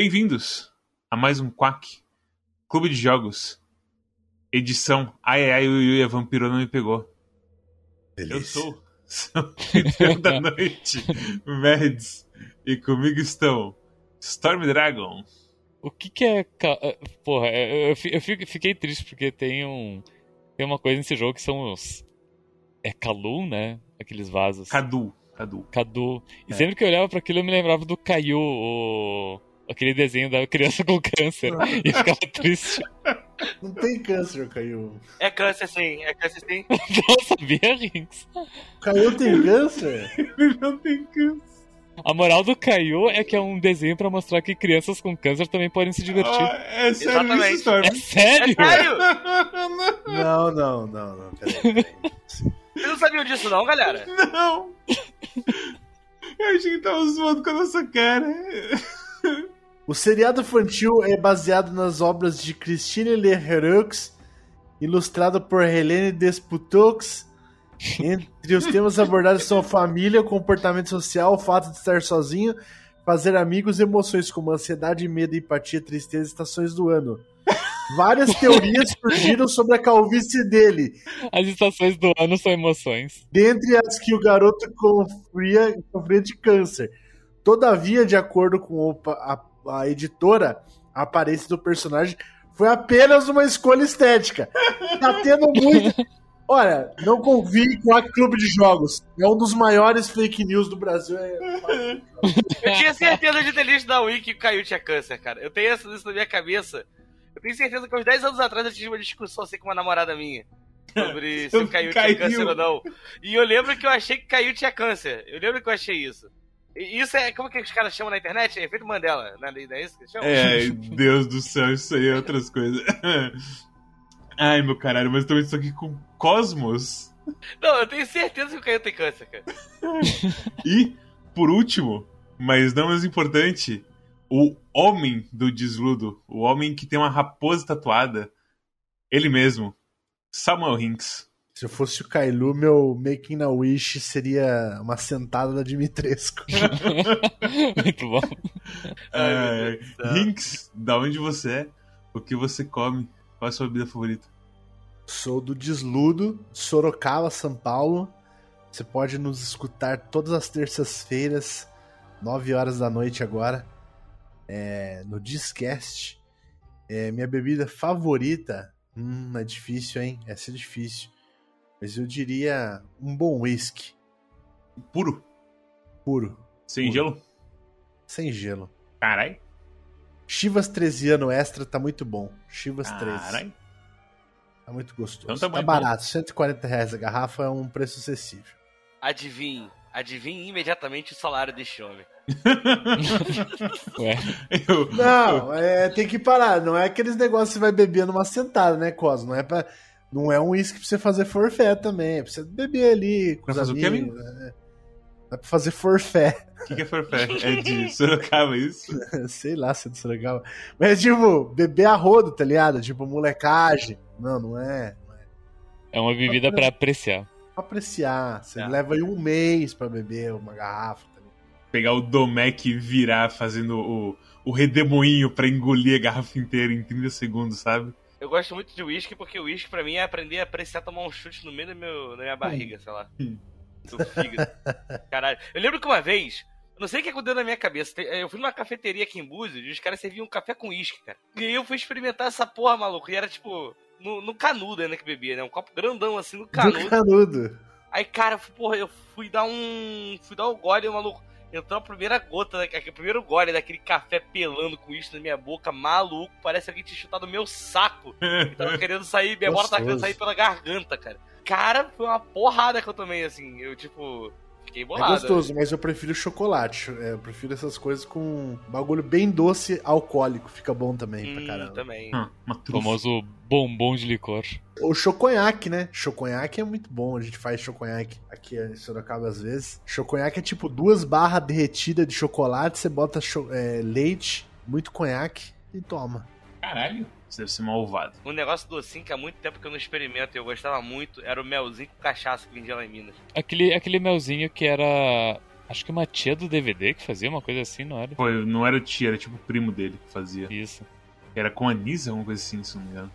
Bem-vindos a mais um Quack Clube de Jogos, edição Ai Ai Ai Ui Ui, a Vampirona me pegou. Delícia. Eu sou São da Noite, Mads, e comigo estão Storm Dragon, O que que é. eh, Porra, eu, fiquei triste porque tem um. Tem uma coisa nesse jogo que são os. É Kalum, né? Aqueles vasos. Cadu, Cadu. Cadu. E É. sempre que eu olhava pra aquilo eu me lembrava do Caio, o... aquele desenho da criança com câncer. e eu ficava triste. Não tem câncer, Caiu. É câncer sim, é câncer sim. Não sabia, Rinks? Caiu tem câncer? Ele não tem câncer. A moral do Caio é que é um desenho pra mostrar que crianças com câncer também podem se divertir. Ah, é sério Exatamente. isso, Storm? É sério? É sério? Não, não, não, não. Peraí, peraí. Vocês não sabiam disso não, galera? Não! Eu achei que tava zoando com a nossa cara. O seriado infantil é baseado nas obras de Christine Leroux, ilustrado por Helene Desputaux. Entre os temas abordados são família, comportamento social, o fato de estar sozinho, fazer amigos, emoções como ansiedade, medo, empatia, tristeza e estações do ano. Várias teorias surgiram sobre a calvície dele, As estações do ano são emoções. dentre as que o garoto sofria, sofria de câncer. Todavia, de acordo com a, a editora, a aparência do personagem foi apenas uma escolha estética. Tá tendo muito. Olha, não confie com a Clube de Jogos. É um dos maiores fake news do Brasil. É- Eu tinha certeza de ter lido da Wiki que o Caio tinha câncer, cara. Eu tenho isso na minha cabeça. Eu tenho certeza que uns 10 anos atrás eu tive uma discussão assim com uma namorada minha. Sobre se o Caio tinha câncer ou não. E eu lembro que eu achei que Caio tinha câncer. Eu lembro que eu achei isso. Isso é. Como que os caras chamam na internet? É efeito Mandela. Não é, não é isso que eles chamam? É, Deus do céu, isso aí é outras coisas. Ai, meu caralho, mas também estou aqui com Cosmos. Não, eu tenho certeza que o Caio tem câncer, cara. E, por último, mas não menos importante, o homem do desludo. O homem que tem uma raposa tatuada. Ele mesmo. Samuel Hinks. Se eu fosse o Kailu, meu Making a Wish seria uma sentada da Dimitrescu. Muito bom. Hinks, da onde você é? O que você come? Qual é a sua bebida favorita? Sou do Desludo, Sorocaba, São Paulo. Você pode nos escutar todas as terças-feiras, 9 horas da noite agora, é, no Discast. É, minha bebida favorita, hum, é difícil, hein? Essa é difícil. Mas eu diria um bom whisky, Puro. puro, Sem Puro. gelo? sem gelo. Carai. Chivas 13 ano extra tá muito bom. Chivas 13. Carai. Tá muito gostoso. Então tá bom, então. barato, 140 reais a garrafa é um preço acessível. Adivinhe. Adivinhe imediatamente o salário deste homem. Eu, Não, é, tem que parar. Não é aqueles negócios que você vai beber numa sentada, né, Cos? Não é pra. Não é um uísque pra você fazer forfé também. É pra você beber ali com Pra os fazer o quê, amigos. né? É pra fazer forfé. O que, que é forfé? É de Sorocaba, isso? Sei lá se é do Sorocaba. Mas, tipo, beber a rodo, tá ligado? Tipo, molecagem. Não, não é. Não é. É uma bebida pra apreciar. Pra apreciar. Você É. leva aí um mês pra beber uma garrafa, tá ligado? Pegar o Domec e virar fazendo o, o redemoinho pra engolir a garrafa inteira em 30 segundos, sabe? Eu gosto muito de uísque porque o uísque pra mim é aprender a apreciar tomar um chute no meio do meu, da minha barriga, sei lá. Do fígado. Caralho. Eu lembro que uma vez, eu não sei o que aconteceu na minha cabeça. Eu fui numa cafeteria aqui em Búzios e os caras serviam um café com uísque, cara. E aí eu fui experimentar essa porra, maluco. E era tipo, no, no canudo ainda que bebia, né? Um copo grandão assim no Do canudo. canudo. Aí, cara, eu fui- porra, eu fui dar um. Fui dar um gole, maluco. Entrou a primeira gota, o primeiro gole daquele café pelando com isso na minha boca, maluco. Parece alguém tinha chutado o meu saco. E tava querendo sair, minha bola tava querendo Gostoso. sair pela garganta, cara. Cara, foi uma porrada que eu tomei, assim. Eu, tipo, fiquei É bolado. gostoso, mas eu prefiro chocolate. É, Eu prefiro essas coisas com bagulho bem doce, alcoólico. Fica bom também pra Hum, caramba. também. Ah, O famoso bombom de licor. O choconhaque, né? Choconhaque é muito bom. A gente faz choconhaque aqui em Sorocaba às vezes. Choconhaque é tipo duas barras derretidas de chocolate. Você bota cho- é, leite, muito conhaque e toma. Caralho. Você deve ser malvado. Um negócio docinho que há muito tempo que eu não experimento e eu gostava muito era o melzinho com cachaça que vendia lá em Minas. Aquele, aquele melzinho que era Acho que uma tia do DVD que fazia uma coisa assim, não era? Foi, não era o tia, era tipo o primo dele que fazia. Isso. Era com a Nisa, alguma coisa assim, se não me engano.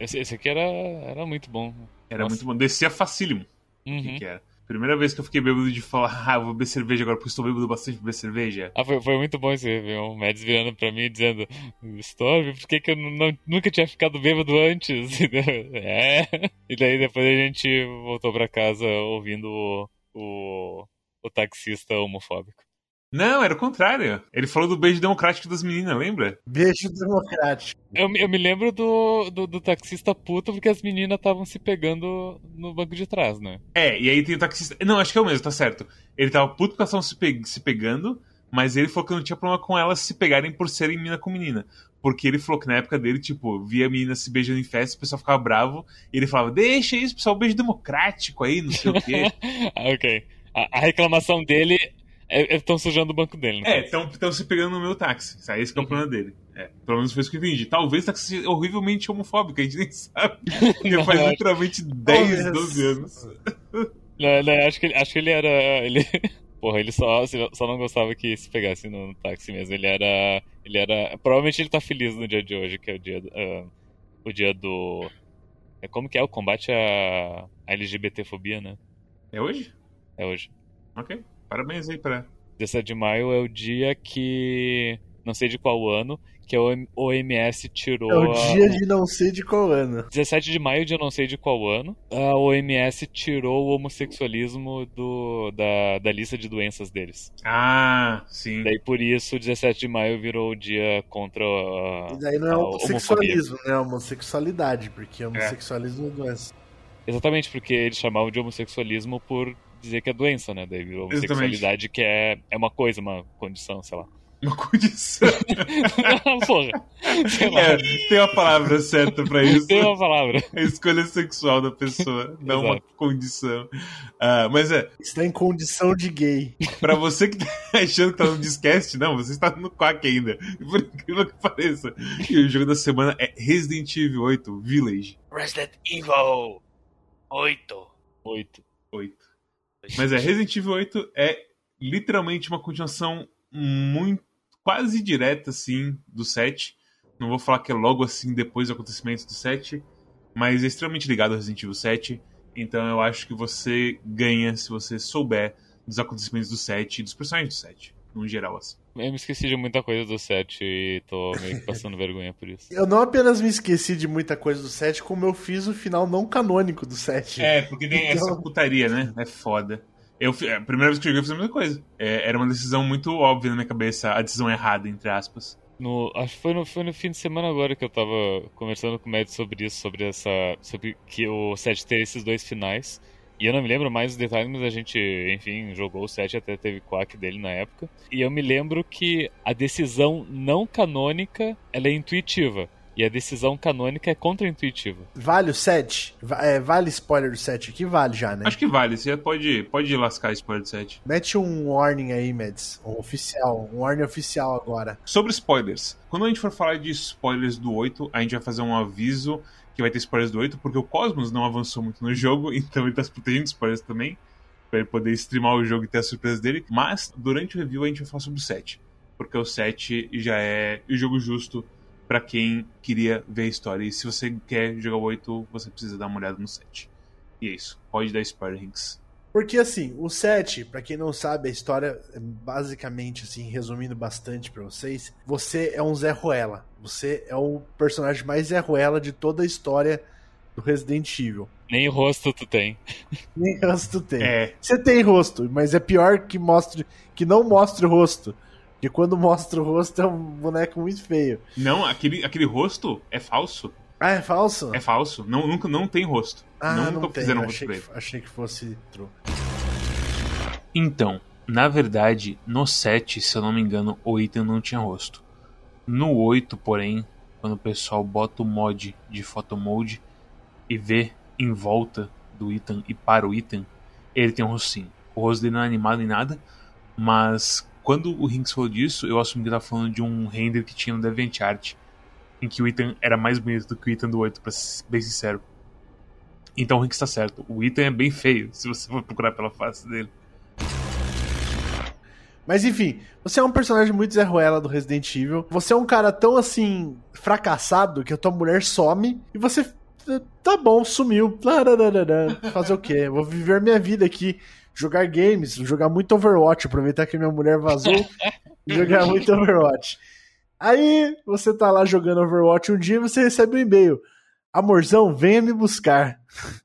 Esse, esse aqui era, era muito bom. Era Nossa. muito bom. Descia facílimo. O Uhum. que, que era? Primeira vez que eu fiquei bêbado de falar, ah, eu vou beber cerveja agora, porque estou bêbado bastante pra beber cerveja. Ah, foi, foi muito bom esse ver o Mads virando pra mim dizendo Storm, por que, que eu não- nunca tinha ficado bêbado antes? É. E daí depois a gente voltou pra casa ouvindo o, o, o taxista homofóbico. Não, era o contrário. Ele falou do beijo democrático das meninas, lembra? Beijo democrático. Eu, me- eu me lembro do, do, do taxista puto porque as meninas estavam se pegando no banco de trás, né? É, e aí tem o taxista. Não, acho que é o mesmo, tá certo. Ele tava puto porque elas estavam se, pe- se pegando, mas ele falou que não tinha problema com elas se pegarem por serem menina com menina. Porque ele falou que na época dele, tipo, via menina se beijando em festa, o pessoal ficava bravo, e ele falava, deixa isso, pessoal, beijo democrático aí, não sei o quê. ah, ok. A reclamação dele é estão sujando o banco dele, né? é, estão se pegando no meu táxi. Sabe? Esse que é o problema dele. É, pelo menos foi isso que eu entendi. Talvez o táxi seja horrivelmente homofóbico, a gente nem sabe. Porque faz Não, literalmente 10, Olha 12 anos. Não, não, acho, que ele, acho que ele era. Ele, porra, ele só, só não gostava que se pegasse no táxi mesmo. Ele era. Ele era. Provavelmente ele tá feliz no dia de hoje, que é o dia, do- ah, o dia do. É como que é o combate à, à LGBTfobia, né? É hoje? É hoje. Ok. Parabéns aí pra. 17 de maio é o dia que. Não sei de qual ano, que a OM- OMS tirou. É o a- dia de não sei de qual ano. 17 de maio de eu não sei de qual ano, a OMS tirou o homossexualismo do, da, da lista de doenças deles. Ah, sim. Daí por isso 17 de maio virou o dia contra a. E daí não é a homossexualismo, né? É homossexualidade, porque homossexualismo é doença. Exatamente, porque eles chamavam de homossexualismo por dizer que é doença, né? Daí homossexualidade que é, é uma coisa, uma condição, sei lá. Uma condição. Porra, sei lá. É, tem uma palavra certa pra isso. Tem uma palavra. A escolha sexual da pessoa, não uma Exato. condição. Ah, mas é, Está em condição de gay. pra você que tá achando que tá no Discast, não, você está no Quack ainda. Por incrível que pareça. E o jogo da semana é Resident Evil 8 Village Resident Evil 8. Oito. 8. Mas é, Resident Evil 8 é literalmente uma continuação muito, quase direta, assim, do 7. Não vou falar que é logo assim depois dos acontecimentos do 7, mas é extremamente ligado ao Resident Evil 7. Então eu acho que você ganha se você souber dos acontecimentos do 7 e dos personagens do 7, no geral, assim. Eu me esqueci de muita coisa do set e tô meio que passando vergonha por isso. Eu não apenas me esqueci de muita coisa do 7, como eu fiz o final não canônico do 7. É, porque tem Então- essa putaria, né? É foda. Eu, a primeira vez que eu joguei eu fiz a mesma coisa. É, era uma decisão muito óbvia na minha cabeça, a decisão errada, entre aspas. No, acho que foi no, foi no fim de semana agora que eu tava conversando com o Matt sobre isso, sobre essa. sobre que o set ter esses dois finais. E eu não me lembro mais os detalhes, mas a gente, enfim, jogou o set até teve quack dele na época. E eu me lembro que a decisão não canônica ela é intuitiva. E a decisão canônica é contra-intuitiva. Vale o 7? Va- é, vale spoiler do 7 aqui? Vale já, né? Acho que vale, você pode, pode lascar spoiler do 7. Mete um warning aí, Mads. Um oficial. Um warning oficial agora. Sobre spoilers, quando a gente for falar de spoilers do 8, a gente vai fazer um aviso que vai ter spoilers do 8, porque o Cosmos não avançou muito no jogo, então ele tá se protegendo de spoilers também, pra ele poder streamar o jogo e ter a surpresa dele. Mas durante o review a gente vai falar sobre o 7, porque o 7 já é o jogo justo pra quem queria ver a história. E se você quer jogar o 8, você precisa dar uma olhada no 7. E é isso. Pode dar spoiler, Hinks. Porque assim, o 7, pra quem não sabe, a história, é basicamente, assim, resumindo bastante pra vocês, você é um Zé Ruela. Você é o personagem mais Zé Ruela de toda a história do Resident Evil. Nem rosto tu tem. Nem rosto tem. É, Você tem rosto, mas é pior que mostre que não mostre o rosto. Porque quando mostra o rosto é um boneco muito feio. não, aquele, aquele rosto é falso. Ah, é falso? É falso. Não, nunca, não tem rosto. ah, nunca não tem. fizeram rosto Achei pra ele. achei que fosse true. Então, na verdade, no 7, se eu não me engano, o item não tinha rosto. No 8, porém, quando o pessoal bota o mod de photomode e vê em volta do item e para o item, ele tem um rostinho. O rosto dele não é animado em nada, mas quando o Rinks falou disso, eu assumi que ele tava falando de um render que tinha no DeviantArt, em que o item era mais bonito do que o item do 8, pra ser bem sincero. Então o Rinks tá certo. O item é bem feio, se você for procurar pela face dele. Mas enfim, você é um personagem muito Zé Ruela do Resident Evil. Você é um cara tão assim, fracassado, que a tua mulher some e você. Tá bom, sumiu. Fazer o quê? Vou viver minha vida aqui. Jogar games, jogar muito Overwatch, aproveitar que minha mulher vazou e jogar muito Overwatch. Aí você tá lá jogando Overwatch um dia e você recebe um e-mail. Amorzão, venha me buscar.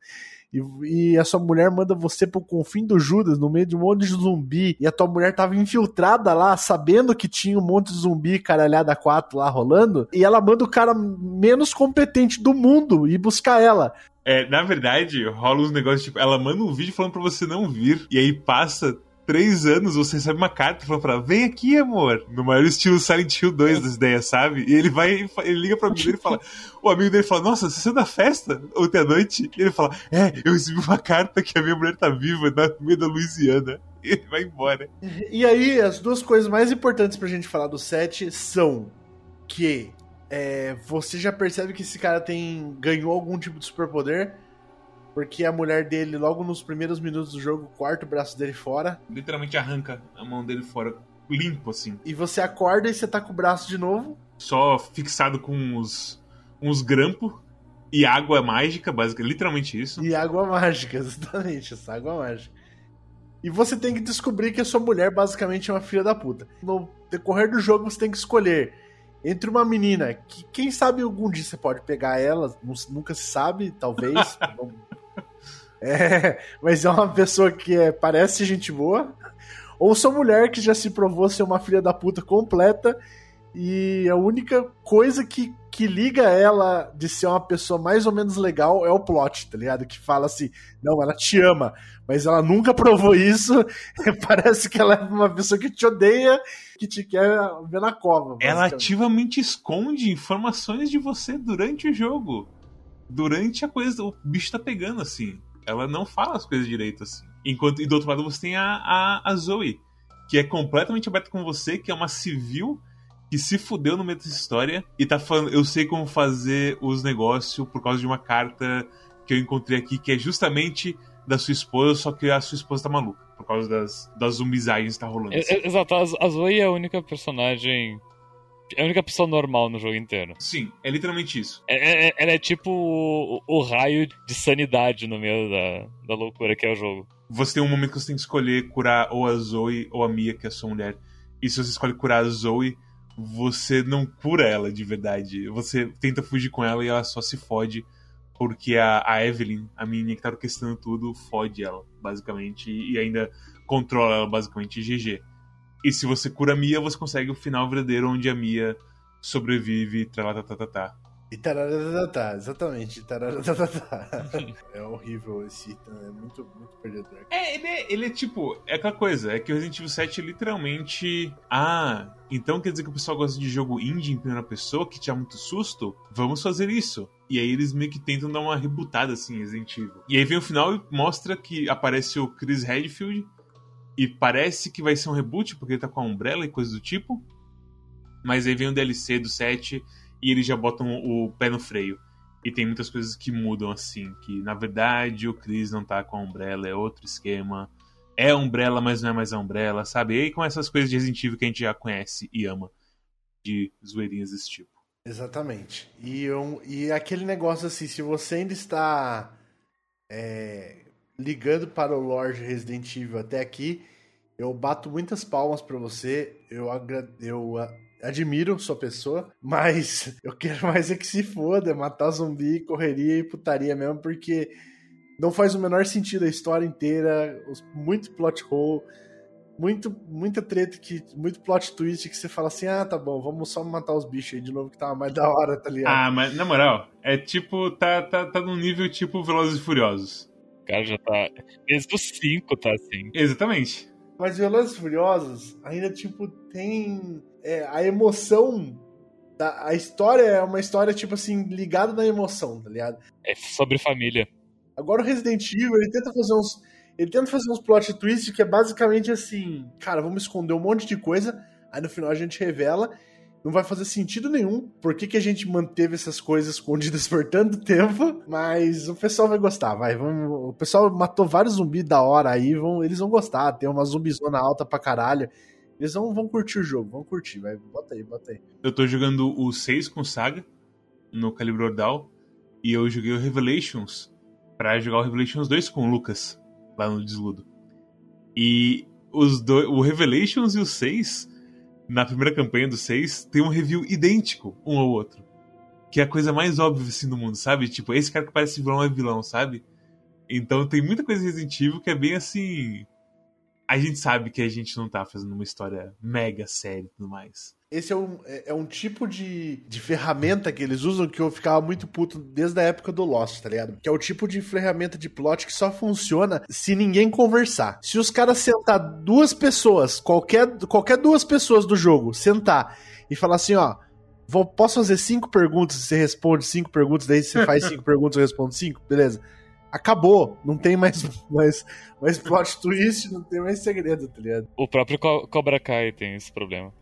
E, e, a sua mulher manda você pro confim do Judas, no meio de um monte de zumbi, e a tua mulher tava infiltrada lá, sabendo que tinha um monte de zumbi caralhada 4 lá rolando, e ela manda o cara menos competente do mundo ir buscar ela. É, na verdade, rola uns negócios tipo, ela manda um vídeo falando pra você não vir, e aí passa três anos, você recebe uma carta falando pra vem aqui, amor. No maior estilo Silent Hill 2 das ideias, sabe? E ele vai, ele liga pra mim e fala, o amigo dele fala, nossa, você saiu da festa ontem à noite? E ele fala, é, eu recebi uma carta que a minha mulher tá viva na meio da Louisiana. E ele vai embora. E aí, as duas coisas mais importantes pra gente falar do set são que é, você já percebe que esse cara tem ganhou algum tipo de superpoder porque a mulher dele, logo nos primeiros minutos do jogo, corta o braço dele fora. Literalmente arranca a mão dele fora, limpo assim. E você acorda e você tá com o braço de novo. Só fixado com uns, uns grampos e água mágica, basicamente, literalmente isso. E água mágica, exatamente, essa água mágica. E você tem que descobrir que a sua mulher basicamente é uma filha da puta. No decorrer do jogo você tem que escolher entre uma menina que, quem sabe algum dia você pode pegar ela, nunca se sabe, talvez. É, mas é uma pessoa que é, parece gente boa. Ou sua mulher que já se provou ser uma filha da puta completa. E a única coisa que, que liga ela de ser uma pessoa mais ou menos legal é o plot, tá ligado? Que fala assim: não, ela te ama, mas ela nunca provou isso. Parece que ela é uma pessoa que te odeia, que te quer ver na cova. Ela ativamente esconde informações de você durante o jogo. Durante a coisa, o bicho tá pegando assim ela não fala as coisas direito assim. Enquanto, e do outro lado você tem a, a, a Zoe, que é completamente aberta com você, que é uma civil que se fudeu no meio dessa história e tá falando, eu sei como fazer os negócios por causa de uma carta que eu encontrei aqui, que é justamente da sua esposa, só que a sua esposa tá maluca, por causa das, das zumbizagens que tá rolando. Assim. Exato, a Zoe é a única personagem é a única pessoa normal no jogo inteiro. Sim, é literalmente isso. É, é, ela é tipo o, o, raio de sanidade no meio da, da loucura que é o jogo. Você tem um momento que você tem que escolher curar ou a Zoe ou a Mia, que é a sua mulher. E se você escolhe curar a Zoe, você não cura ela de verdade. Você tenta fugir com ela e ela só se fode. Porque a, a Evelyn, a menina que tá orquestrando tudo, fode ela, basicamente. E ainda controla ela, basicamente, GG. E se você cura a Mia, você consegue o final verdadeiro onde a Mia sobrevive, tralatatata. E tararatatá, exatamente, tararatatá. é horrível esse item, é muito, muito perdedor. É ele, é, ele é tipo, é aquela coisa, é que o Resident Evil 7 é literalmente. Ah, então quer dizer que o pessoal gosta de jogo indie em primeira pessoa, que tinha muito susto? Vamos fazer isso. E aí eles meio que tentam dar uma rebutada assim Resident Evil. E aí vem o final e mostra que aparece o Chris Redfield e parece que vai ser um reboot, porque ele tá com a Umbrella e coisa do tipo. Mas aí vem o DLC do 7 e eles já botam o pé no freio. E tem muitas coisas que mudam assim, que na verdade o Chris não tá com a Umbrella, é outro esquema. É Umbrella, mas não é mais a Umbrella, sabe? E aí com essas coisas de Resident Evil que a gente já conhece e ama. De zoeirinhas desse tipo. Exatamente. E, eu, e aquele negócio assim, se você ainda está é, ligando para o Lord Resident Evil até aqui, eu bato muitas palmas para você. Eu, eu admiro sua pessoa, mas eu quero mais é que se foda, matar zumbi, correria e putaria mesmo, porque não faz o menor sentido a história inteira, muito plot hole, muito, muita treta, que, muito plot twist que você fala assim, ah, tá bom, vamos só matar os bichos aí de novo que tava mais da hora, tá ligado? Ah, mas na moral, é tipo, tá, tá, tá num nível tipo Velozes e Furiosos cara já tá. Desde os 5 tá assim. Exatamente. Mas Velozes Furiosos ainda, tipo, tem é, a emoção. Da, a história é uma história, tipo assim, ligada na emoção, tá ligado? É sobre família. Agora o Resident Evil, ele tenta fazer uns. Ele tenta fazer uns plot twists que é basicamente assim, cara, vamos esconder um monte de coisa, aí no final a gente revela não vai fazer sentido nenhum por que, que a gente manteve essas coisas escondidas por tanto tempo, mas o pessoal vai gostar, vai. Vamos, o pessoal matou vários zumbis da hora aí, vão, eles vão gostar. Tem uma zumbizona alta pra caralho. Eles vão, vão curtir o jogo, vão curtir, vai, bota aí, bota aí. Eu tô jogando o 6 com Saga no Calibre Ordal e eu joguei o Revelations pra jogar o Revelations 2 com o Lucas lá no Desludo. E os dois, o Revelations e o 6, na primeira campanha do 6, tem um review idêntico um ao outro. Que é a coisa mais óbvia assim do mundo, sabe? Tipo, esse cara que parece vilão é vilão, sabe? Então tem muita coisa Resident Evil que é bem assim. A gente sabe que a gente não tá fazendo uma história mega séria e tudo mais. Esse é um, é, é um tipo de, de ferramenta que eles usam que eu ficava muito puto desde a época do Lost, tá ligado? Que é o tipo de ferramenta de plot que só funciona se ninguém conversar. Se os caras sentar duas pessoas, qualquer, qualquer duas pessoas do jogo, sentar e falar assim, ó. Vou, posso fazer cinco perguntas, você responde cinco perguntas, daí você faz cinco perguntas, eu respondo cinco, beleza? Acabou. Não tem mais, mais, mais plot twist, não tem mais segredo, tá ligado? O próprio Co Cobra Kai tem esse problema.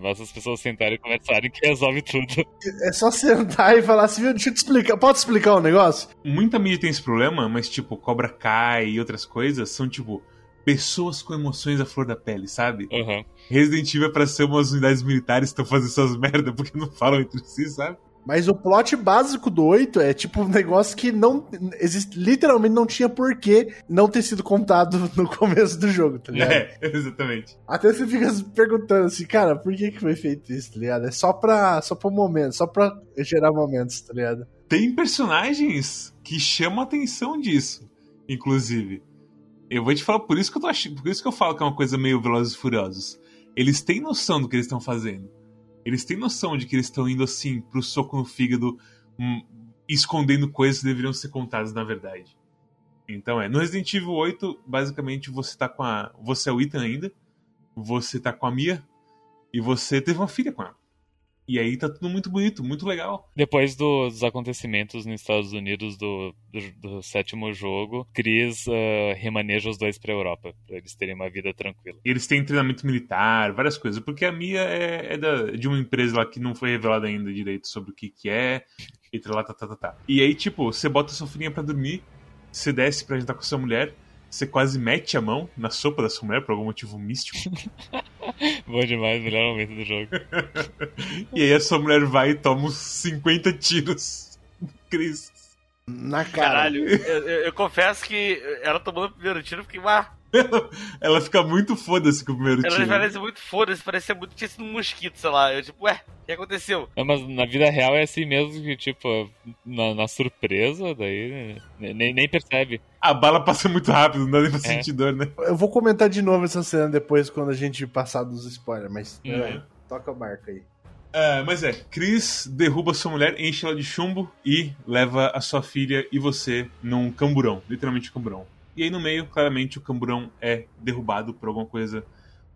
Basta as pessoas sentarem e conversarem que resolve tudo. É só sentar e falar assim, deixa eu te explicar. Pode explicar um negócio? Muita mídia tem esse problema, mas tipo, Cobra Kai e outras coisas são tipo pessoas com emoções à flor da pele, sabe? Uhum. Resident Evil é pra ser umas unidades militares que estão fazendo essas merda porque não falam entre si, sabe? Mas o plot básico do 8 é tipo um negócio que não. Existe, literalmente não tinha porquê não ter sido contado no começo do jogo, tá ligado? É, exatamente. Até você fica se perguntando assim, cara, por que, que foi feito isso, tá ligado? É só pra, só pra um momento, só pra gerar momentos, tá ligado? Tem personagens que chamam a atenção disso, inclusive. Eu vou te falar, por isso que eu tô achando, por isso que eu falo que é uma coisa meio Velozes e Furiosos. Eles têm noção do que eles estão fazendo. Eles têm noção de que eles estão indo assim pro soco no fígado, hum, escondendo coisas que deveriam ser contadas na verdade. Então é, no Resident Evil 8, basicamente você tá com a. Você é o Ethan ainda, você tá com a Mia, e você teve uma filha com ela. E aí tá tudo muito bonito, muito legal. Depois do, dos acontecimentos nos Estados Unidos do, do, do sétimo jogo, Chris uh, remaneja os dois pra Europa, pra eles terem uma vida tranquila. Eles têm treinamento militar, várias coisas, porque a Mia é, é da, de uma empresa lá que não foi revelada ainda direito sobre o que que é, e lá, tá, tá, tá, tá. E aí, tipo, você bota sua filhinha pra dormir, você desce pra jantar com sua mulher, você quase mete a mão na sopa da sua mulher por algum motivo místico. Bom demais, melhor momento do jogo. e aí a sua mulher vai e toma uns 50 tiros. Cris. Na cara. Caralho, eu, eu, eu confesso que ela tomando o primeiro tiro, eu fiquei, ah, ela, ela fica muito foda-se com o primeiro ela tiro. parece muito foda-se, parecia muito tinha sido um mosquito, sei lá. Eu, tipo, ué, o que aconteceu? Não, mas na vida real é assim mesmo que, tipo, na, na surpresa, daí né, nem, nem percebe. A bala passa muito rápido, não dá nem pra sentir dor, né? Eu vou comentar de novo essa cena depois quando a gente passar dos spoilers, mas Uhum. é, toca o barco aí. É, mas é, Chris derruba sua mulher, enche ela de chumbo e leva a sua filha e você num camburão, literalmente um camburão. E aí no meio, claramente, o camburão é derrubado por alguma coisa,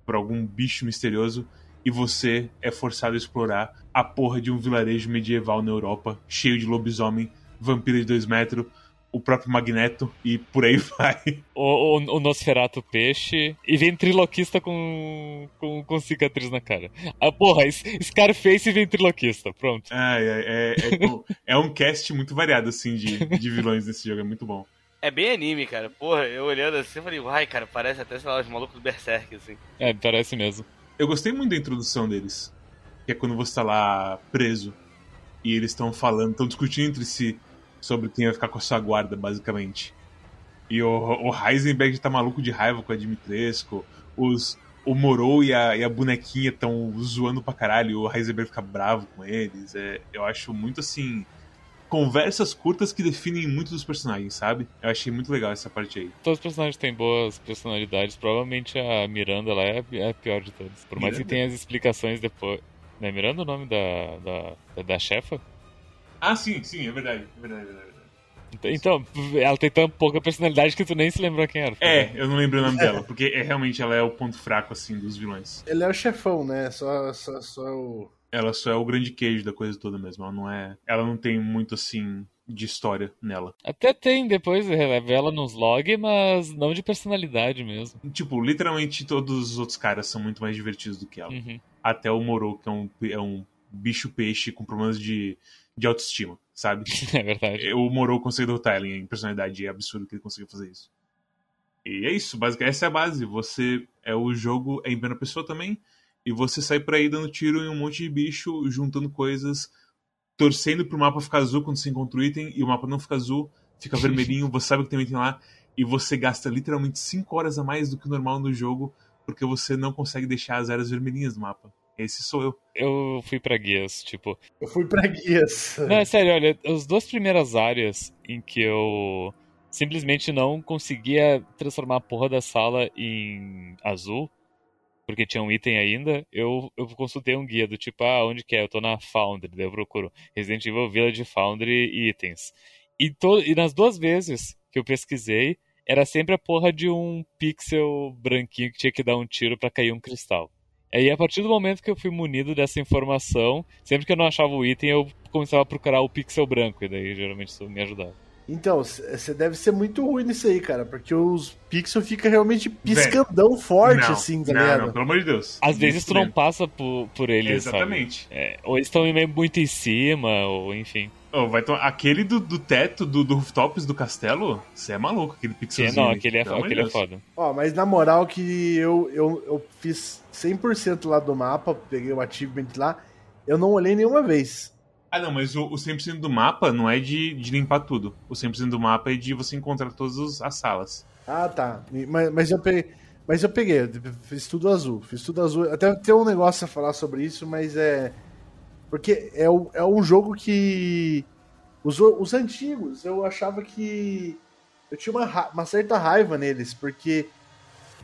por algum bicho misterioso, e você é forçado a explorar a porra de um vilarejo medieval na Europa, cheio de lobisomem, vampiro de dois metros, o próprio Magneto e por aí vai. O, o, o Nosferato peixe e ventriloquista com, com, com cicatriz na cara. Ah, porra, Scarface e ventriloquista, pronto. Ai, ai, é, é, tipo, é um cast muito variado, assim, de, de vilões desse jogo, é muito bom. É bem anime, cara. Porra, eu olhando assim, eu falei, uai, cara, parece até, sei lá, os malucos do Berserk, assim. É, parece mesmo. Eu gostei muito da introdução deles. Que é quando você tá lá preso e eles estão falando, estão discutindo entre si sobre quem vai ficar com a sua guarda, basicamente. E o, o Heisenberg tá maluco de raiva com a Dimitrescu. Os, o Morou e a, e a bonequinha estão zoando pra caralho. E o Heisenberg fica bravo com eles. É, eu acho muito assim. Conversas curtas que definem muito dos personagens, sabe? Eu achei muito legal essa parte aí. Todos os personagens têm boas personalidades. Provavelmente a Miranda lá é a, é a pior de todas. Por mais que tenha as explicações depois. Não é Miranda o nome da, da, da, da chefa? Ah, sim, sim, é verdade. É verdade, é verdade. Então, ela tem tão pouca personalidade que tu nem se lembrou quem era. É, eu não lembro o nome dela, porque é, realmente ela é o ponto fraco, assim, dos vilões. Ele é o chefão, né? Só, só, só o. Ela só é o grande queijo da coisa toda mesmo. Ela não é. Ela não tem muito, assim, de história nela. Até tem depois, revela nos log, mas não de personalidade mesmo. Tipo, literalmente todos os outros caras são muito mais divertidos do que ela. Uhum. Até o Moro, que é um, é um bicho-peixe com problemas de, de autoestima, sabe? É verdade. o Moro consegue derrotar ela em personalidade. É absurdo que ele consiga fazer isso. E é isso, basicamente. Essa é a base. Você É o jogo é em primeira pessoa também. E você sai por aí dando tiro em um monte de bicho, juntando coisas, torcendo pro mapa ficar azul quando você encontra o item, e o mapa não fica azul, fica vermelhinho, você sabe que tem um item lá, e você gasta literalmente 5 horas a mais do que o normal no jogo, porque você não consegue deixar as áreas vermelhinhas no mapa. Esse sou eu. Eu fui pra guias, tipo. Eu fui pra guias. Não, é sério, olha, as duas primeiras áreas em que eu simplesmente não conseguia transformar a porra da sala em azul, porque tinha um item ainda, eu, eu consultei um guia do tipo, ah, onde que é? Eu tô na Foundry, daí eu procuro Resident Evil Village Foundry e itens. E, to, e nas duas vezes que eu pesquisei, era sempre a porra de um pixel branquinho que tinha que dar um tiro para cair um cristal. Aí, a partir do momento que eu fui munido dessa informação, sempre que eu não achava o item, eu começava a procurar o pixel branco, e daí geralmente isso me ajudava. Então, você deve ser muito ruim nisso aí, cara, porque os pixels ficam realmente piscandão Velho, forte, não, assim, tá ligado? Não, pelo amor de Deus. Às vezes tu não passa por, por eles, Exatamente. É, ou eles estão meio muito em cima, ou enfim. Oh, vai tomar... Aquele do, do teto, do, do rooftops do castelo, você é maluco, aquele pixelzinho. não, aquele, é, aquele é foda. Ó, mas na moral que eu, eu, eu fiz 100% lá do mapa, peguei o achievement lá, eu não olhei nenhuma vez. Ah, não, mas o, o 100% do mapa não é de, de limpar tudo. O 100% do mapa é de você encontrar todas as salas. Ah, tá. Mas, mas eu peguei. Mas eu peguei, fiz tudo azul. Fiz tudo azul. Até tem um negócio a falar sobre isso, mas é. Porque é, é um jogo que. Os, os antigos, eu achava que. Eu tinha uma, uma certa raiva neles, porque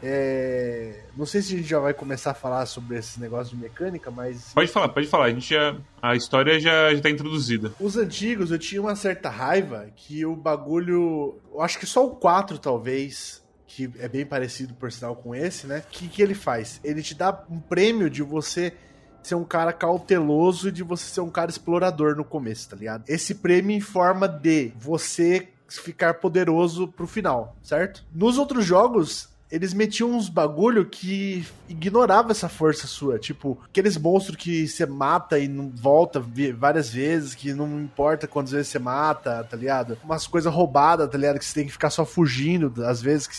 é... Não sei se a gente já vai começar a falar sobre esse negócio de mecânica, mas. Pode falar, pode falar. A gente já. A história já, está introduzida. Os antigos, eu tinha uma certa raiva que o bagulho. Eu acho que só o 4, talvez. Que é bem parecido, por sinal, com esse, né? O que, que ele faz? Ele te dá um prêmio de você ser um cara cauteloso e de você ser um cara explorador no começo, tá ligado? Esse prêmio em forma de você ficar poderoso pro final, certo? Nos outros jogos, eles metiam uns bagulho que ignorava essa força sua. Tipo, aqueles monstros que você mata e não volta várias vezes, que não importa quantas vezes você mata, tá ligado? Umas coisas roubadas, tá ligado? Que você tem que ficar só fugindo, às vezes. Que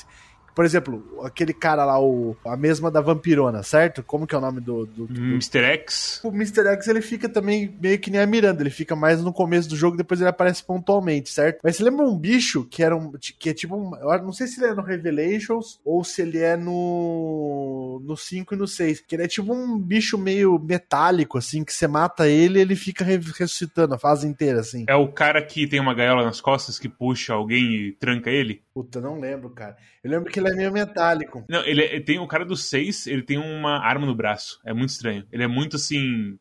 por exemplo, aquele cara lá, o, a mesma da vampirona, certo? Como que é o nome do... do, do... Mr. X. O Mr. X, ele fica também meio que nem a Miranda, ele fica mais no começo do jogo, depois ele aparece pontualmente, certo? Mas você lembra um bicho que era um... que é tipo um... Eu não sei se ele é no Revelations ou se ele é no... no 5 e no 6, que ele é tipo um bicho meio metálico, assim, que você mata ele ele fica ressuscitando a fase inteira, assim. É o cara que tem uma gaiola nas costas que puxa alguém e tranca ele? Puta, não lembro, cara. Eu lembro que ele é meio metálico. Não, ele, é, tem o cara do 6, ele tem uma arma no braço. É muito estranho. Ele é muito assim.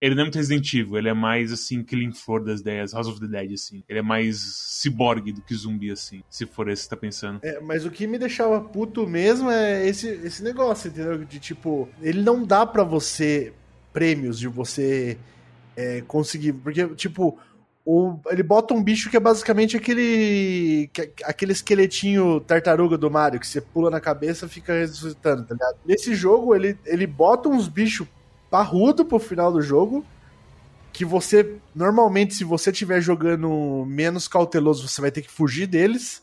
Ele não é muito Resident Evil, ele é mais assim, Killing Floor das ideias, House of the Dead, assim. Ele é mais ciborgue do que zumbi, assim, se for esse que tá pensando. É, mas o que me deixava puto mesmo é esse, esse negócio, entendeu? De tipo, ele não dá para você prêmios de você é, conseguir. Porque, tipo, o, ele bota um bicho que é basicamente aquele. aquele esqueletinho tartaruga do Mario, que você pula na cabeça e fica ressuscitando, tá ligado? Nesse jogo, ele, ele bota uns bichos parrudo pro final do jogo. Que você. Normalmente, se você estiver jogando menos cauteloso, você vai ter que fugir deles.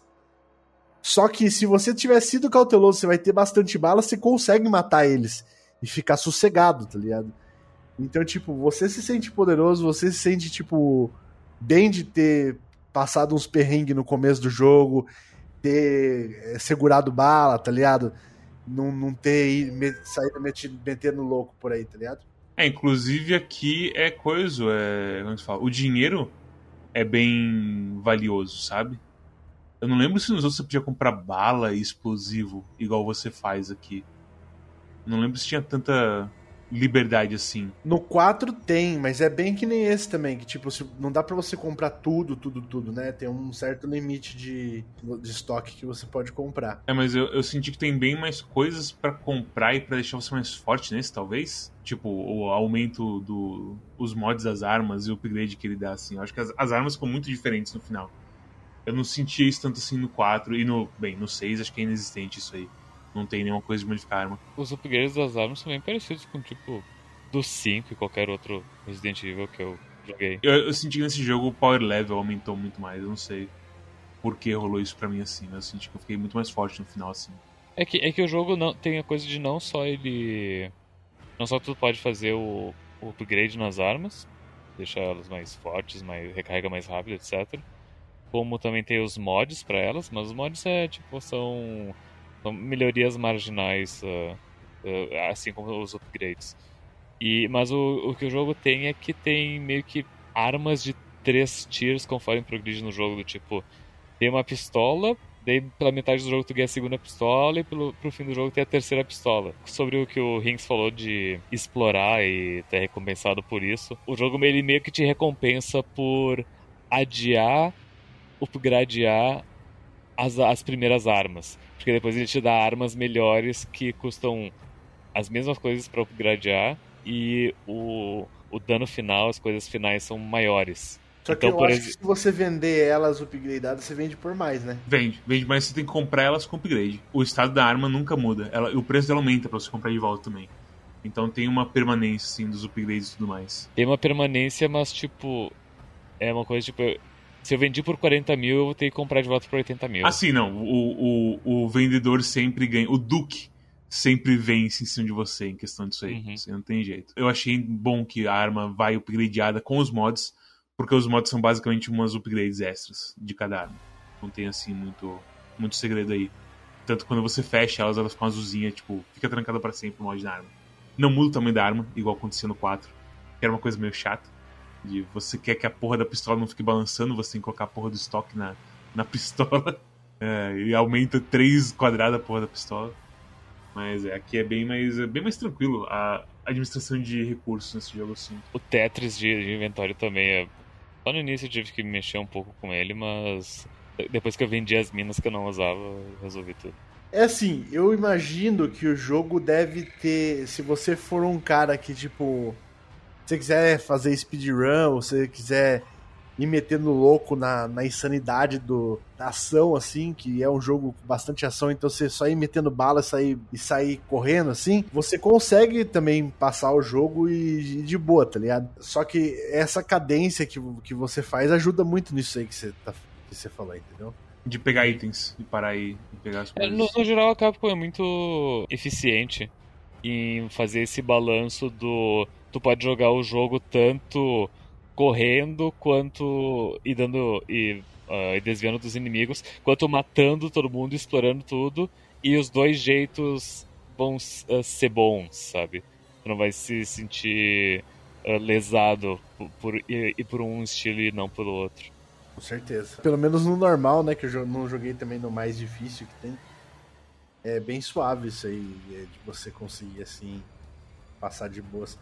Só que se você tiver sido cauteloso, você vai ter bastante bala, você consegue matar eles. E ficar sossegado, tá ligado? Então, tipo, você se sente poderoso, você se sente, tipo bem de ter passado uns perrengues no começo do jogo, ter eh, segurado bala, tá ligado? Não, não ter saído metendo, louco por aí, tá ligado? É, inclusive aqui é coisa, é, como se fala, o dinheiro é bem valioso, sabe? Eu não lembro se nos outros você podia comprar bala e explosivo, igual você faz aqui. Não lembro se tinha tanta liberdade assim. No 4 tem, mas é bem que nem esse também, que tipo, não dá para você comprar tudo, tudo, tudo, né? Tem um certo limite de, de estoque que você pode comprar. É, mas eu, eu senti que tem bem mais coisas para comprar e para deixar você mais forte nesse, talvez. Tipo, o aumento do os mods das armas e o upgrade que ele dá, assim. Eu acho que as, as armas ficam muito diferentes no final. Eu não sentia isso tanto assim no 4 e no. Bem, no 6 acho que é inexistente isso aí não tem nenhuma coisa de modificar a arma. Os upgrades das armas são bem parecidos com, tipo, do 5 e qualquer outro Resident Evil que eu joguei. Eu, eu, senti que nesse jogo o power level aumentou muito mais, eu não sei por que rolou isso pra mim assim, mas eu senti que eu fiquei muito mais forte no final assim. É que, é que o jogo não tem a coisa de não só ele. Não só tu pode fazer o, o upgrade nas armas, deixar elas mais fortes, mais, recarrega mais rápido, etc. Como também tem os mods para elas, mas os mods é tipo são, são melhorias marginais, uh, uh, assim como os upgrades. E, mas o, o que o jogo tem é que tem meio que armas de três tiers conforme progride no jogo, do tipo, tem uma pistola, daí pela metade do jogo tu ganha a segunda pistola e pelo, pro fim do jogo tem a terceira pistola. Sobre o que o Hinks falou de explorar e ter recompensado por isso, o jogo ele meio que te recompensa por adiar, upgradear as, as primeiras armas. Porque depois ele te dá armas melhores que custam as mesmas coisas para upgradear e o, o dano final, as coisas finais são maiores. Só que então, eu acho ex... que se você vender elas upgradeadas, você vende por mais, né? Vende, vende, mas você tem que comprar elas com upgrade. O estado da arma nunca muda. Ela, o preço dela aumenta pra você comprar de volta também. Então tem uma permanência, assim, dos upgrades e tudo mais. Tem uma permanência, mas tipo. É uma coisa tipo. Se eu vendi por 40 mil, eu vou ter que comprar de volta por 80 mil. Assim, não. O, o, o vendedor sempre ganha. O Duke sempre vence em cima de você em questão disso aí. Uhum. Assim, não tem jeito. Eu achei bom que a arma vai upgradeada com os mods porque os mods são basicamente umas upgrades extras de cada arma. Não tem assim muito, muito segredo aí. Tanto quando você fecha elas, elas ficam azulzinhas, tipo, fica trancada para sempre o mod da arma. Não muda o tamanho da arma, igual acontecia no 4, que era uma coisa meio chata. De você quer que a porra da pistola não fique balançando, você tem que colocar a porra do estoque na, na pistola. É, e aumenta 3 quadrados a porra da pistola. Mas é, aqui é bem mais, é bem mais tranquilo a administração de recursos nesse jogo assim. O Tetris de, de inventório também é Só no início eu tive que mexer um pouco com ele, mas depois que eu vendi as minas que eu não usava, eu resolvi tudo. É assim, eu imagino que o jogo deve ter. Se você for um cara que, tipo. Se você quiser fazer speedrun, ou você quiser ir metendo louco na, na insanidade do, da ação, assim, que é um jogo com bastante ação, então você só ir metendo bala sair, e sair correndo, assim, você consegue também passar o jogo e, e, de boa, tá ligado? Só que essa cadência que, que você faz ajuda muito nisso aí que você, tá, que você falou, entendeu? De pegar itens e parar aí e pegar as é, coisas. no, no geral, a Capcom é muito eficiente em fazer esse balanço do. Tu pode jogar o jogo tanto correndo quanto e dando e, uh, e desviando dos inimigos, quanto matando todo mundo, explorando tudo e os dois jeitos vão uh, ser bons, sabe? Tu não vai se sentir uh, lesado por, por e, e, por um estilo e não pelo outro. Com certeza. Pelo menos no normal, né? Que eu não joguei também no mais difícil que tem. É bem suave isso aí, é, de você conseguir assim passar de boas.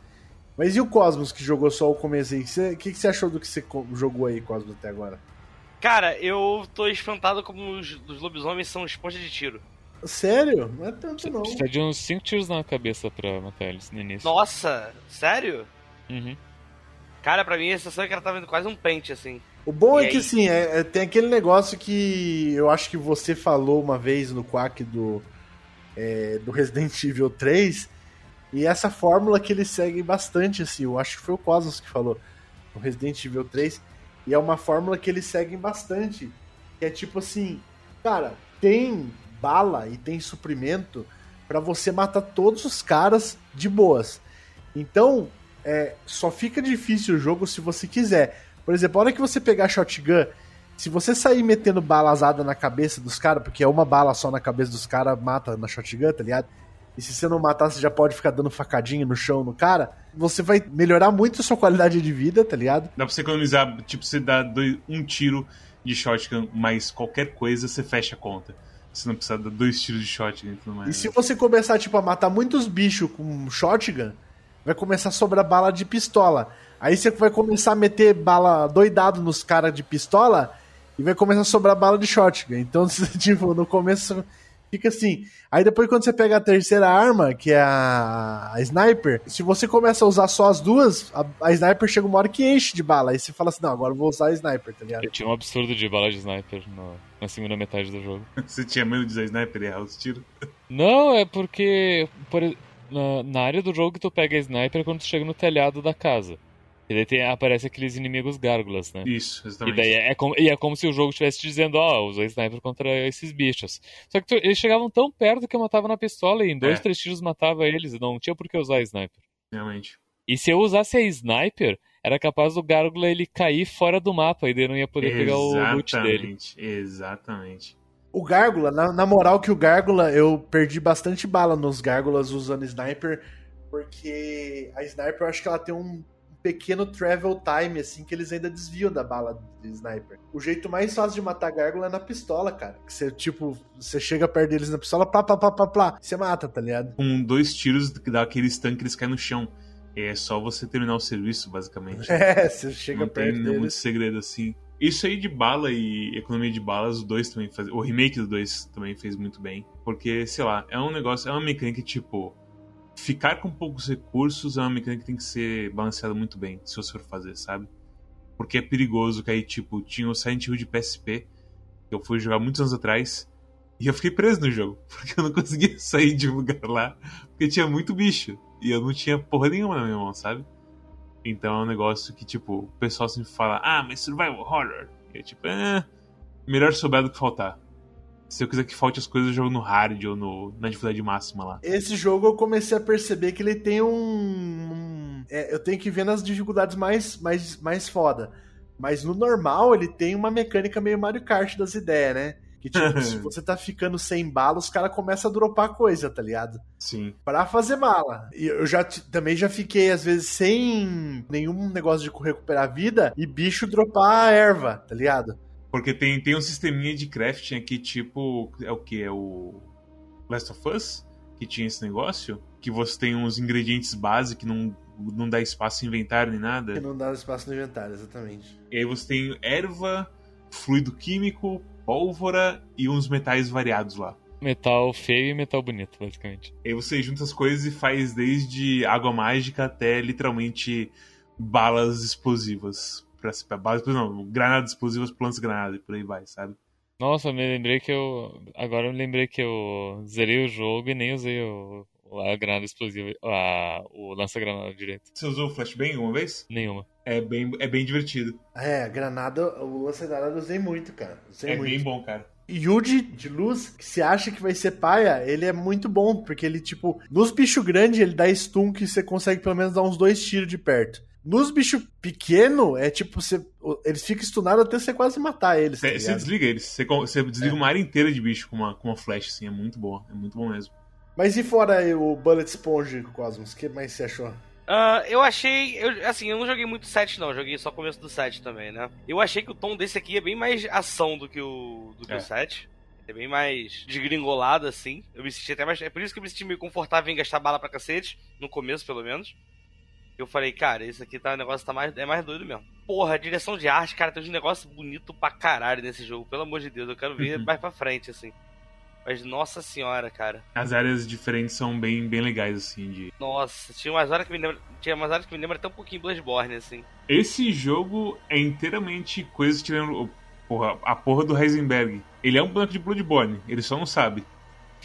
Mas e o Cosmos que jogou só o começo aí? O que, que você achou do que você jogou aí, Cosmos, até agora? Cara, eu tô espantado como os, os lobisomens são esponja de tiro. Sério? Não é tanto não. Precisa de uns 5 tiros na cabeça pra matar eles no início. Nossa, sério? Uhum. Cara, pra mim a sensação é que ela tá vendo quase um pente, assim. O bom e é aí... que, assim, é, é, tem aquele negócio que eu acho que você falou uma vez no Quack do, é, do Resident Evil 3, e essa fórmula que eles seguem bastante, assim, eu acho que foi o Cosmos que falou no Resident Evil 3, e é uma fórmula que eles seguem bastante, que é tipo assim, cara, tem bala e tem suprimento para você matar todos os caras de boas. Então, é, só fica difícil o jogo se você quiser. Por exemplo, a hora que você pegar shotgun, se você sair metendo balazada na cabeça dos caras, porque é uma bala só na cabeça dos caras, mata na shotgun, tá ligado? E se você não matar, você já pode ficar dando facadinha no chão no cara, você vai melhorar muito a sua qualidade de vida, tá ligado? Dá pra você economizar, tipo, você dá dois, um tiro de shotgun, mas qualquer coisa você fecha a conta. Você não precisa dar dois tiros de shotgun e tudo mais. E se você começar, tipo, a matar muitos bichos com shotgun, vai começar a sobrar bala de pistola. Aí você vai começar a meter bala doidado nos caras de pistola e vai começar a sobrar bala de shotgun. Então, tipo, no começo Fica assim. Aí depois quando você pega a terceira arma, que é a, a sniper, se você começa a usar só as duas, a, a, sniper chega uma hora que enche de bala. Aí você fala assim, não, agora eu vou usar a sniper, tá ligado? Eu tinha um absurdo de bala de sniper no, na segunda metade do jogo. você tinha medo de usar sniper e errar os tiros? Não, é porque por, na, na, área do jogo que tu pega a sniper é quando tu chega no telhado da casa. E daí tem, aparece aqueles inimigos gárgulas, né? Isso, E exatamente. daí é como, e é como se o jogo estivesse dizendo, ó, usa sniper contra esses bichos. Só que tu- eles chegavam tão perto que eu matava na pistola e em dois, É. três tiros matava eles. e Não tinha por que usar sniper. Realmente. E se eu usasse a sniper, era capaz do gárgula ele cair fora do mapa e daí eu não ia poder pegar o loot dele. Exatamente, exatamente. O Gárgula, na, na moral que o Gárgula, eu perdi bastante bala nos Gárgulas usando Sniper, porque a Sniper eu acho que ela tem um pequeno travel time, assim, que eles ainda desviam da bala de Sniper. O jeito mais fácil de matar Gárgula é na pistola, cara. Que você, tipo, você chega perto deles na pistola, plá, plá, plá, plá, plá, você mata, tá ligado? Com dois tiros que dá aquele stun que eles caem no chão. É só você terminar o serviço, basicamente. É, você chega não tem perto muito deles. segredo assim. Isso aí de bala e economia de balas, os dois também fazem. O remake dos dois também fez muito bem. Porque, sei lá, é um negócio, é uma mecânica tipo. Ficar com poucos recursos é uma mecânica que tem que ser balanceada muito bem, se você for fazer, sabe? Porque é perigoso que aí, tipo, tinha o Silent Hill de PSP, que eu fui jogar muitos anos atrás, e eu fiquei preso no jogo, porque eu não conseguia sair de um lugar lá, porque tinha muito bicho, e eu não tinha porra nenhuma na minha mão, sabe? Então é um negócio que, tipo, o pessoal sempre fala, ah, mas survival horror. E é tipo, é, melhor souber do que faltar. Se eu quiser que falte as coisas, eu jogo no hard ou no, na dificuldade máxima lá. Esse jogo eu comecei a perceber que ele tem um. um- é, eu tenho que ver nas dificuldades mais, mais, mais foda. Mas no normal ele tem uma mecânica meio Mario Kart das ideias, né? Que tipo, se você tá ficando sem bala, os caras começam a dropar coisa, tá ligado? Sim. Pra fazer mala. E eu já também já fiquei, às vezes, sem nenhum negócio de recuperar vida e bicho dropar a erva, tá ligado? Porque tem, tem um sisteminha de crafting aqui, tipo, é o que? É o Last of Us? Que tinha esse negócio? Que você tem uns ingredientes base que não, não dá espaço em inventário nem nada. Que não dá espaço no inventário, exatamente. E aí você tem erva, fluido químico, pólvora e uns metais variados lá. Metal feio e metal bonito, basicamente. E aí você junta as coisas e faz desde água mágica até literalmente balas explosivas. Pra, pra explosivas, não, granadas explosivas, plantas granadas e por aí vai, sabe? Nossa, me lembrei que eu. Agora eu me lembrei que eu zerei o jogo e nem usei o, a granada explosiva. A, o lança-granada direito. Você usou o flashbang alguma vez? Nenhuma. É bem, é bem divertido. É, granada, o lance da granada eu usei muito, cara. Usei é muito. bem bom, cara. Yuji de luz, que se acha que vai ser paia, ele é muito bom, porque ele, tipo, nos bichos grandes ele dá stun que você consegue pelo menos dar uns dois tiros de perto. Nos bichos pequenos, é tipo, você, eles ficam stunados até você quase matar eles. tá Você, você desliga eles. Você, você desliga É. uma área inteira de bicho com uma, com uma flash, assim. É muito bom. É muito bom mesmo. Mas e fora aí o Bullet Sponge, Cosmos? O que mais você achou? Ah, eu achei. Eu, assim, eu não joguei muito 7, não. Joguei só o começo do 7 também, né? Eu achei que o tom desse aqui é bem mais ação do que o, do que É. o 7. É bem mais desgringolado, assim. Eu me senti até mais. É por isso que eu me senti meio confortável em gastar bala pra cacete. No começo, pelo menos. Eu falei, cara, esse aqui tá, o negócio tá mais, é mais doido mesmo. Porra, direção de arte, cara, tem uns negócios bonitos pra caralho nesse jogo. Pelo amor de Deus, eu quero ver Uhum. mais pra frente, assim. Mas, nossa senhora, cara. As áreas diferentes são bem, bem legais, assim. De... Nossa, tinha umas horas que me lembra. Tinha umas horas que me lembra até um pouquinho Bloodborne, assim. Esse jogo é inteiramente coisa tirando. Porra, a porra do Heisenberg. Ele é um boneco de Bloodborne, ele só não sabe.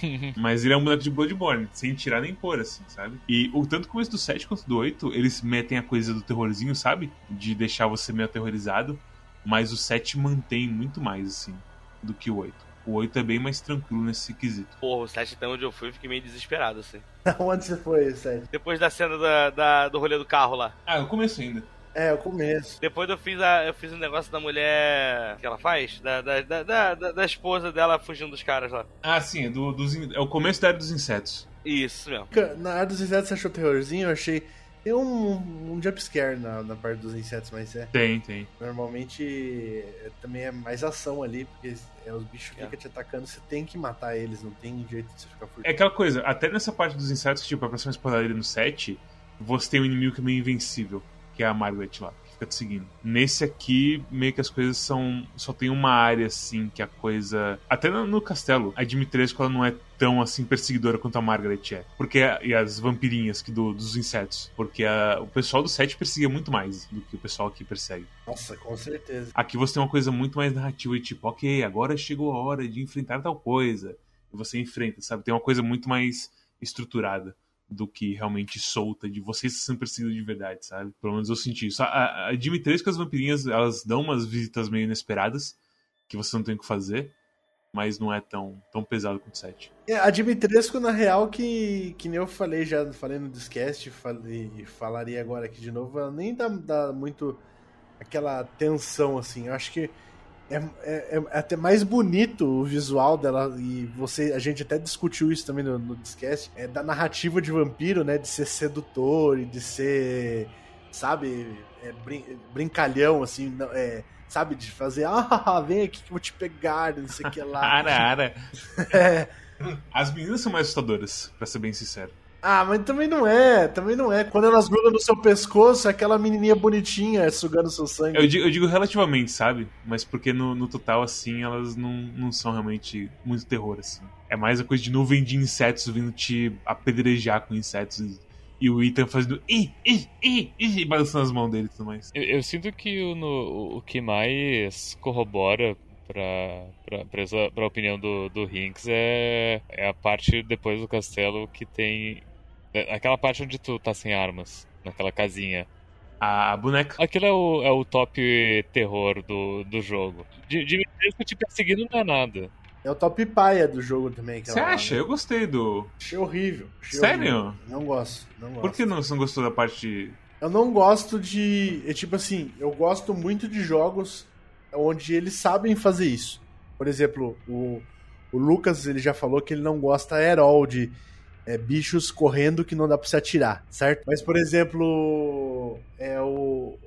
Mas ele é um boneco de Bloodborne, sem tirar nem pôr, assim, sabe? E o tanto começo do 7 quanto do 8, eles metem a coisa do terrorzinho, sabe? De deixar você meio aterrorizado. Mas o 7 mantém muito mais, assim, do que o 8. O 8 é bem mais tranquilo nesse quesito. Porra, o 7 até onde eu fui, eu fiquei meio desesperado, assim. Onde você foi, Sérgio? Depois da cena da, da- do rolê do carro lá. Ah, eu começo ainda. É, o começo. Depois eu fiz, a, eu fiz um negócio da mulher. que ela faz? Da, da, da, da, esposa dela fugindo dos caras lá. Ah, sim, é, do, dos, é o começo da área dos insetos. Isso mesmo. Na área dos insetos você achou terrorzinho? Eu achei. Tem um, um jumpscare na, na parte dos insetos, mas é. Tem, tem. Normalmente é, também é mais ação ali, porque é, os bichos É. ficam te atacando, você tem que matar eles, não tem jeito de você ficar É fugindo. aquela coisa, até nessa parte dos insetos, tipo, a próxima spoiler no 7, você tem um inimigo que é meio invencível, que é a Margaret lá, que fica te seguindo. Nesse aqui, meio que as coisas são. Só tem uma área, assim, que a coisa. Até no, no castelo, a Dimitrescu ela não é tão, assim, perseguidora quanto a Margaret é. Porque. E as vampirinhas que do, dos insetos. Porque a- o pessoal do 7 perseguia muito mais do que o pessoal aqui persegue. Nossa, com certeza. Aqui você tem uma coisa muito mais narrativa, e tipo, ok, agora chegou a hora de enfrentar tal coisa. E você enfrenta, sabe? Tem uma coisa muito mais estruturada do que realmente solta, de vocês sendo perseguidos de verdade, sabe? Pelo menos eu senti isso. A, a Dimitrescu e as vampirinhas, elas dão umas visitas meio inesperadas, que você não tem o que fazer, mas não é tão, tão pesado quanto 7. É, a Dimitrescu, na real, que, que nem eu falei já, falei no Discast, falei, falaria agora aqui de novo, ela nem dá, dá muito aquela tensão, assim. Eu acho que é, é, é, até mais bonito o visual dela e você a gente até discutiu isso também no, no Discast é da narrativa de vampiro né de ser sedutor e de ser sabe é, brin brincalhão assim é, sabe de fazer ah vem aqui que eu vou te pegar não sei o que lá ara, ara. é. as meninas são mais assustadoras para ser bem sincero ah, mas também não é, também não é. Quando elas grudam no seu pescoço, é aquela menininha bonitinha sugando seu sangue. Eu digo, eu digo relativamente, sabe? Mas porque no, no, total, assim, elas não, não são realmente muito terror, assim. É mais a coisa de nuvem de insetos vindo te apedrejar com insetos e, e o Ethan fazendo ih, ih, ih, ih, balançando as mãos dele e tudo mais. Eu, eu sinto que o, no, o que mais corrobora pra, pra, pra, essa, pra opinião do, do Hinks é, é a parte depois do castelo que tem aquela parte onde tu tá sem armas, naquela casinha. A boneca. Aquilo é o, é o top terror do, do jogo. De, de te perseguindo não é nada. É o top paia do jogo também. Você acha? Lá, né? Eu gostei do. Achei horrível. Achei Sério? Horrível. Não gosto, não gosto. Por que não, você não gostou da parte de. Eu não gosto de. É tipo assim, eu gosto muito de jogos onde eles sabem fazer isso. Por exemplo, o, o Lucas ele já falou que ele não gosta at all de é, bichos correndo que não dá pra se atirar, certo? Mas, por exemplo, é o,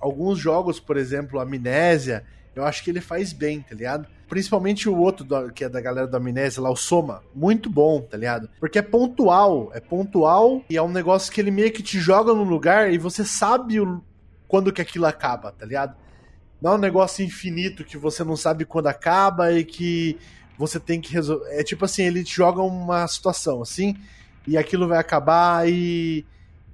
alguns jogos, por exemplo, Amnésia, eu acho que ele faz bem, tá ligado? Principalmente o outro, do, que é da galera do Amnésia lá, o Soma. Muito bom, tá ligado? Porque é pontual, é pontual e é um negócio que ele meio que te joga num lugar e você sabe o, quando que aquilo acaba, tá ligado? Não é um negócio infinito que você não sabe quando acaba e que você tem que resolver. É tipo assim, ele te joga uma situação assim, e aquilo vai acabar e.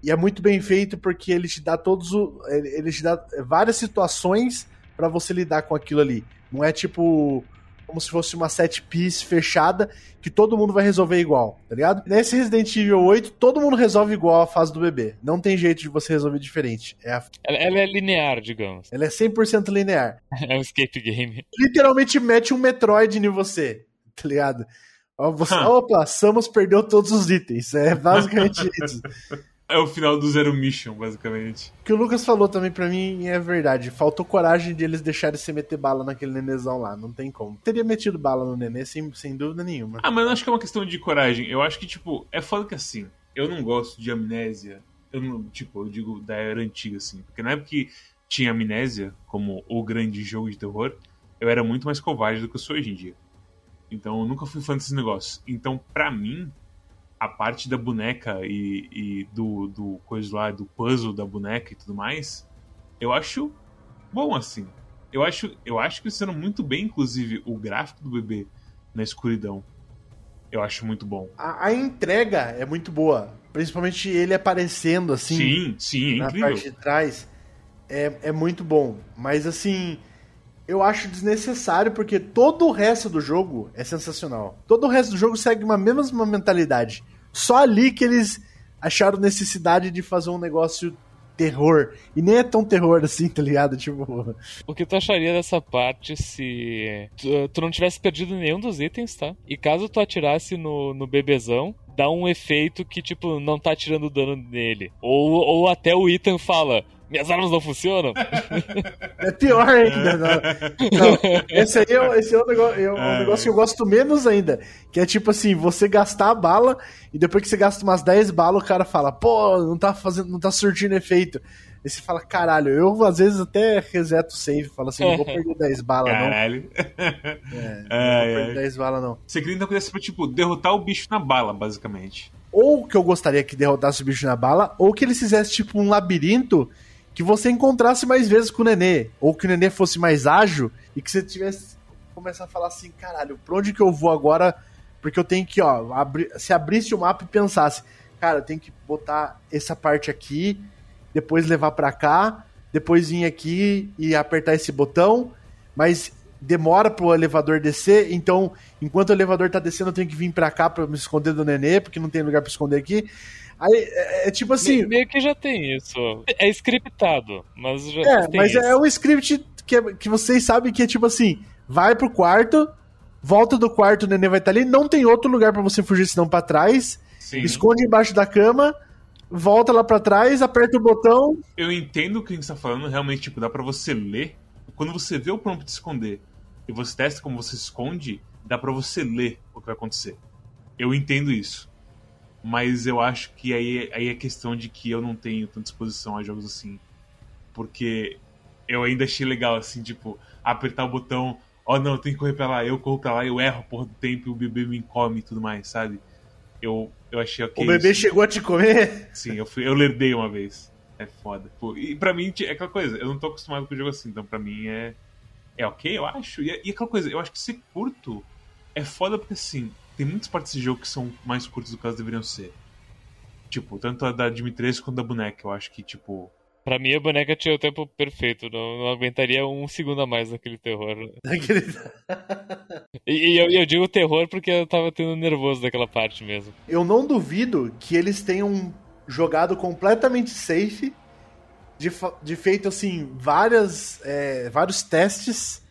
E é muito bem feito porque ele te dá todos o, ele te dá várias situações para você lidar com aquilo ali. Não é tipo como se fosse uma set piece fechada que todo mundo vai resolver igual, tá ligado? Nesse Resident Evil 8, todo mundo resolve igual a fase do bebê. Não tem jeito de você resolver diferente. É a... ela, ela, é linear, digamos. Ela é 100% linear. é um escape game. Literalmente mete um Metroid em você, tá ligado? Você, opa, Samus perdeu todos os itens. É basicamente isso. É o final do Zero Mission, basicamente. O que o Lucas falou também para mim é verdade. Faltou coragem de eles deixarem você meter bala naquele nenezão lá. Não tem como. Teria metido bala no nenê, sem, sem dúvida nenhuma. Ah, mas eu acho que é uma questão de coragem. Eu acho que, tipo, é foda que assim. Eu não gosto de amnésia. Eu não, tipo, eu digo da era antiga, assim. Porque na época que tinha amnésia como o grande jogo de terror, eu era muito mais covarde do que eu sou hoje em dia. Então eu nunca fui fã desses negócios. Então, pra mim, a parte da boneca e, e do, do coisa lá, do puzzle da boneca e tudo mais, eu acho bom assim. Eu acho, eu acho que sendo muito bem, inclusive, o gráfico do bebê na escuridão. Eu acho muito bom. A, a entrega é muito boa. Principalmente ele aparecendo assim. Sim, sim, é na incrível. parte de trás. É, é muito bom. Mas assim, eu acho desnecessário porque todo o resto do jogo é sensacional. Todo o resto do jogo segue uma mesma mentalidade. Só ali que eles acharam necessidade de fazer um negócio terror. E nem é tão terror assim, tá ligado? Tipo. O que tu acharia dessa parte se tu, tu, não tivesse perdido nenhum dos itens, tá? E caso tu atirasse no, no bebezão, dá um efeito que, tipo, não tá tirando dano nele. Ou, ou até o Ethan fala. Minhas armas não funcionam? É pior ainda. Não. Não, esse aí é, esse é, um, negócio, é um é. negócio que eu gosto menos ainda. Que é tipo assim, você gastar a bala e depois que você gasta umas 10 balas, o cara fala, pô, não tá fazendo, não tá surtindo efeito. Aí você fala, caralho, eu às vezes até reseto o save, falo assim, não vou perder 10 balas, não. Caralho. É, não vou perder 10 balas, não. Você queria então que pra, tipo, derrotar o bicho na bala, basicamente. Ou que eu gostaria que derrotasse o bicho na bala, ou que eles fizessem, tipo, um labirinto que você encontrasse mais vezes com o Nenê, ou que o Nenê fosse mais ágil e que você tivesse começar a falar assim, caralho, pra onde que eu vou agora? Porque eu tenho que, ó, abri se abrisse o mapa e pensasse, cara, eu tenho que botar essa parte aqui, depois levar para cá, depois vir aqui e apertar esse botão, mas demora pro elevador descer, então enquanto o elevador tá descendo eu tenho que vir pra cá pra me esconder do nenê, porque não tem lugar pra esconder aqui. Aí é, é tipo assim. Me- Meio que já tem isso. É scriptado, mas já É, tem mas isso. é um script que, é- que vocês sabem que é tipo assim: vai pro quarto, volta do quarto, o nenê vai estar ali, não tem outro lugar pra você fugir senão pra trás, Sim. esconde embaixo da cama, volta lá pra trás, aperta o botão. Eu entendo o que a gente tá falando, realmente, tipo, dá pra você ler. Quando você vê o prompt de esconder e você testa como você esconde, dá pra você ler o que vai acontecer. Eu entendo isso. Mas eu acho que aí, aí é questão de que eu não tenho tanta disposição a jogos assim. Porque eu ainda achei legal, assim, tipo, apertar o botão, ó, não, eu tenho que correr pra lá, eu corro pra lá, eu erro a porra do tempo e o bebê me come e tudo mais, sabe? Eu, eu achei ok. o bebê chegou a te comer. Sim, eu, fui, eu lerdei uma vez. É foda. Pô, e pra mim, é aquela coisa, eu não tô acostumado com o jogo assim, então pra mim é. É ok, eu acho. E, e aquela coisa, eu acho que ser curto é foda porque assim, tem muitas partes desse jogo que são mais curtas do que elas deveriam ser. Tipo, tanto a da Dimitrescu quanto a da boneca, eu acho que, tipo. Pra mim, a boneca tinha o tempo perfeito. Não, não aguentaria um segundo a mais daquele terror. Aquele- E, e eu, eu digo terror porque eu tava tendo nervoso daquela parte mesmo. Eu não duvido que eles tenham jogado completamente safe, de, de feito assim, várias, é, vários testes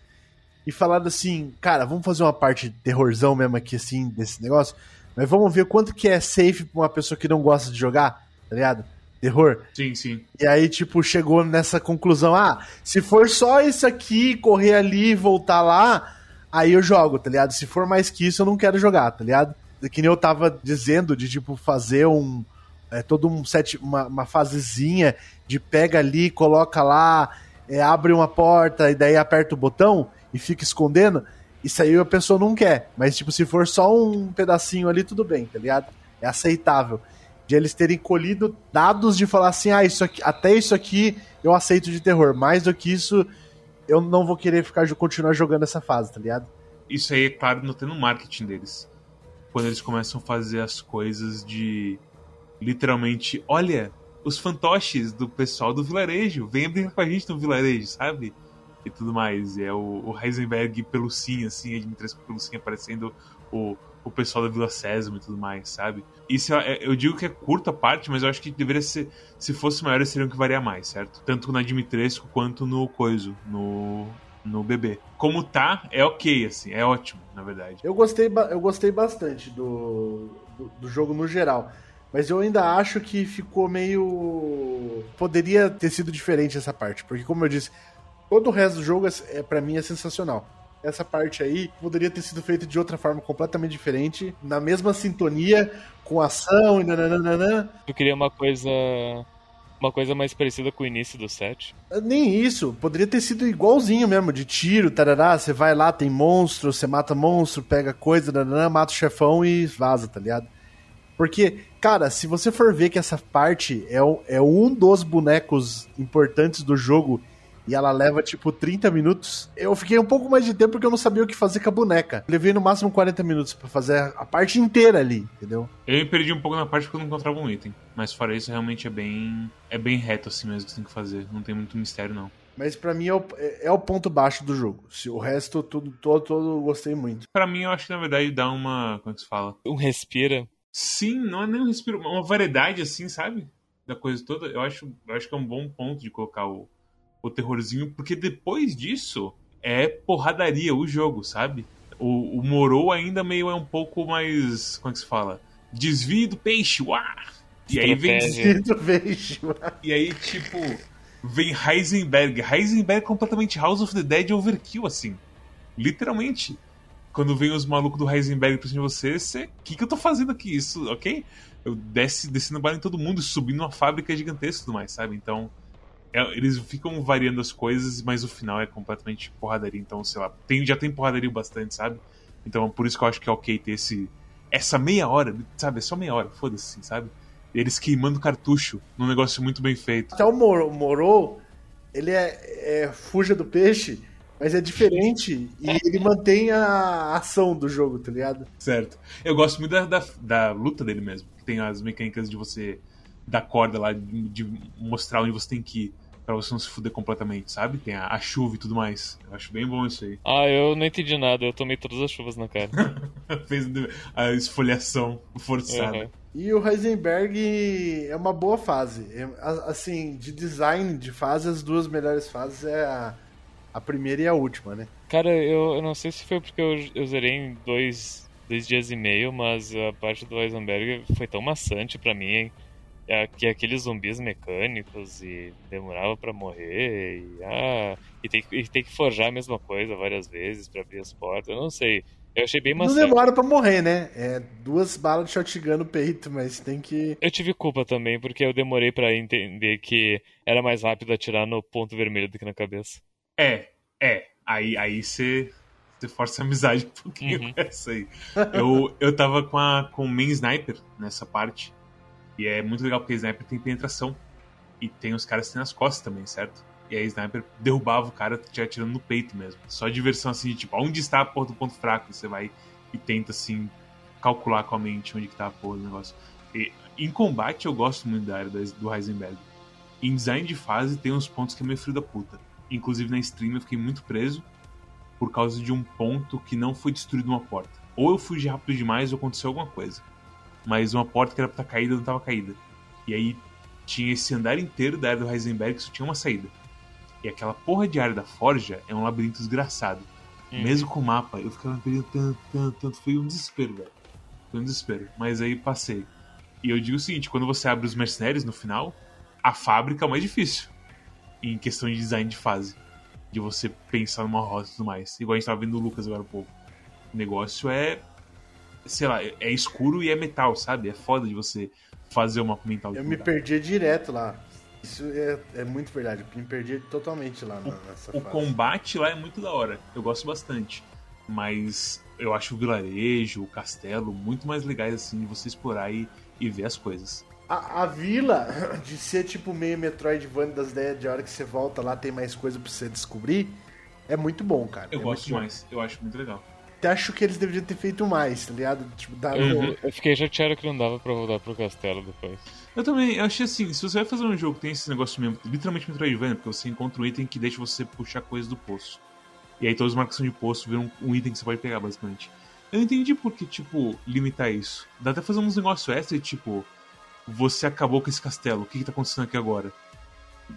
e falado assim, cara, vamos fazer uma parte de terrorzão mesmo aqui, assim, desse negócio, mas vamos ver quanto que é safe pra uma pessoa que não gosta de jogar, tá ligado? Terror. Sim, sim. E aí, tipo, chegou nessa conclusão: ah, se for só isso aqui, correr ali e voltar lá, aí eu jogo, tá ligado? Se for mais que isso, eu não quero jogar, tá ligado? Que nem eu tava dizendo, de tipo, fazer um. É, todo um set, uma, uma fasezinha de pega ali, coloca lá, é, abre uma porta e daí aperta o botão e fica escondendo. Isso aí a pessoa não quer. Mas, tipo, se for só um pedacinho ali, tudo bem, tá ligado? É aceitável de eles terem colhido dados de falar assim, ah, isso aqui, até isso aqui eu aceito de terror. Mais do que isso, eu não vou querer ficar continuar jogando essa fase, tá ligado? Isso aí é claro no no marketing deles. Quando eles começam a fazer as coisas de. Literalmente, olha, os fantoches do pessoal do vilarejo, venha brincar com a gente no vilarejo, sabe? E tudo mais. E é o, o Heisenberg pelucinha, assim, a Dimitrescu pelucinha aparecendo o, o pessoal da Vila Sésamo e tudo mais, sabe? Isso é- eu digo que é curta parte, mas eu acho que deveria ser. Se fosse maior, eles teriam que variar mais, certo? Tanto na Dimitrescu quanto no Coiso, no, no bebê. Como tá, é ok, assim, é ótimo, na verdade. Eu gostei, eu gostei bastante do, do, do jogo no geral. Mas eu ainda acho que ficou meio. Poderia ter sido diferente essa parte. Porque, como eu disse, todo o resto do jogo, é, é, para mim, é sensacional. Essa parte aí poderia ter sido feita de outra forma completamente diferente, na mesma sintonia, com ação e nananana. Eu queria uma coisa. Uma coisa mais parecida com o início do set. Nem isso, poderia ter sido igualzinho mesmo, de tiro, tarará, você vai lá, tem monstro, você mata monstro, pega coisa, nananã, mata o chefão e vaza, tá ligado? Porque, cara, se você for ver que essa parte é, é um dos bonecos importantes do jogo e ela leva tipo 30 minutos, eu fiquei um pouco mais de tempo porque eu não sabia o que fazer com a boneca. Levei no máximo 40 minutos pra fazer a parte inteira ali, entendeu? Eu me perdi um pouco na parte porque eu não encontrava um item. Mas fora isso, realmente é bem. É bem reto assim mesmo que você tem que fazer. Não tem muito mistério, não. Mas pra mim é o, é- é o ponto baixo do jogo. Se o resto, tudo, todo, todo eu gostei muito. Pra mim, eu acho que na verdade dá uma. Como é que se fala? Um respira. Sim, não é nem um respiro, uma variedade assim, sabe? Da coisa toda. Eu acho, eu acho que é um bom ponto de colocar o, o terrorzinho, porque depois disso é porradaria o jogo, sabe? O, o Morou ainda meio é um pouco mais. Como é que se fala? Desvio do peixe, uá! E aí vem. Estratégia. Sinto beijo. E aí, tipo, vem Heisenberg. Heisenberg é completamente House of the Dead overkill, assim. Literalmente. Quando vem os malucos do Heisenberg pra cima de você, você. O que, que eu tô fazendo aqui? Isso, ok? Eu desce, descendo bala em todo mundo, subindo uma fábrica gigantesca e tudo mais, sabe? Então. É- eles ficam variando as coisas, mas o final é completamente porradaria. Então, sei lá, tem, já tem porradaria bastante, sabe? Então, por isso que eu acho que é ok ter esse. Essa meia hora, sabe? É só meia hora, foda-se, assim, sabe? Eles queimando cartucho num negócio muito bem feito. Até o Moro, ele é, é fuja do peixe, mas é diferente e ele mantém a ação do jogo, tá ligado? Certo. Eu gosto muito da, da, da luta dele mesmo. Que tem as mecânicas de você dar corda lá, de, de mostrar onde você tem que ir. Pra você não se fuder completamente, sabe? Tem a, a chuva e tudo mais. Eu acho bem bom isso aí. Ah, eu não entendi nada, eu tomei todas as chuvas na cara. Fez a esfoliação forçada. Uhum. E o Heisenberg é uma boa fase. É, a- Assim, de design de fase, as duas melhores fases é a, a primeira e a última, né? Cara, eu, eu não sei se foi porque eu, eu zerei em dois, dois dias e meio, mas a parte do Heisenberg foi tão maçante pra mim, hein? É, que aqueles zumbis mecânicos e demorava pra morrer e, ah, e, tem, que- e tem que forjar a mesma coisa várias vezes pra abrir as portas. Eu não sei. Eu achei bem Não maçante. demora pra morrer, né? É duas balas de shotgun no peito, mas tem que. Eu tive culpa também, porque eu demorei pra entender que era mais rápido atirar no ponto vermelho do que na cabeça. É, é. Aí aí você você força a amizade um pouquinho Uhum. com essa aí. Eu, eu tava com, a, com o main sniper nessa parte. E é muito legal porque sniper tem penetração. E tem os caras que têm nas costas também, certo? E aí sniper derrubava o cara te atirando no peito mesmo. Só diversão assim, de, tipo, onde está a porra do ponto fraco? Você vai e tenta assim calcular com a mente onde que tá a porra do negócio. E, em combate eu gosto muito da área do do Heisenberg. Em design de fase tem uns pontos que é meio frio da puta. Inclusive na stream eu fiquei muito preso por causa de um ponto que não foi destruído uma porta. Ou eu fugi rápido demais ou aconteceu alguma coisa. Mas uma porta que era pra estar caída não tava caída. E aí tinha esse andar inteiro da área do Heisenberg que só tinha uma saída. E aquela porra de área da Forja é um labirinto desgraçado. Hum. Mesmo com o mapa, eu ficava perdendo tanto, tanto, tanto. Foi um desespero, velho. Foi um desespero. Mas aí passei. E eu digo o seguinte: quando você abre os mercenários no final, a fábrica é o mais difícil. Em questão de design de fase. De você pensar numa rota e tudo mais. Igual a gente tava vendo o Lucas agora há pouco. O negócio é. Sei lá, é escuro e é metal, sabe? É foda de você fazer o mapa mental. Eu me perdia direto lá. Isso é, é muito verdade. Eu me perdia totalmente lá na- nessa O fase. combate lá é muito da hora. Eu gosto bastante. Mas eu acho o vilarejo, o castelo, muito mais legais assim de você explorar e, e ver as coisas. A, a vila, de ser tipo meio Metroidvania das ideias de hora que você volta lá tem mais coisa pra você descobrir, é muito bom, cara. Eu é gosto muito bom. demais. Eu acho muito legal. Até acho que eles deveriam ter feito mais, tá ligado? Tipo, dar Eu, no- eu fiquei chateado que não dava pra voltar pro castelo depois. Eu também, eu achei assim, se você vai fazer um jogo que tem esse negócio mesmo, literalmente Metroidvania, porque você encontra um item que deixa você puxar coisas do poço. E aí todas as marcações de poço viram um item que você pode pegar, basicamente. Eu não entendi por que, tipo, limitar isso. Dá até fazer uns negócios extra, tipo, você acabou com esse castelo, o que, que tá acontecendo aqui agora?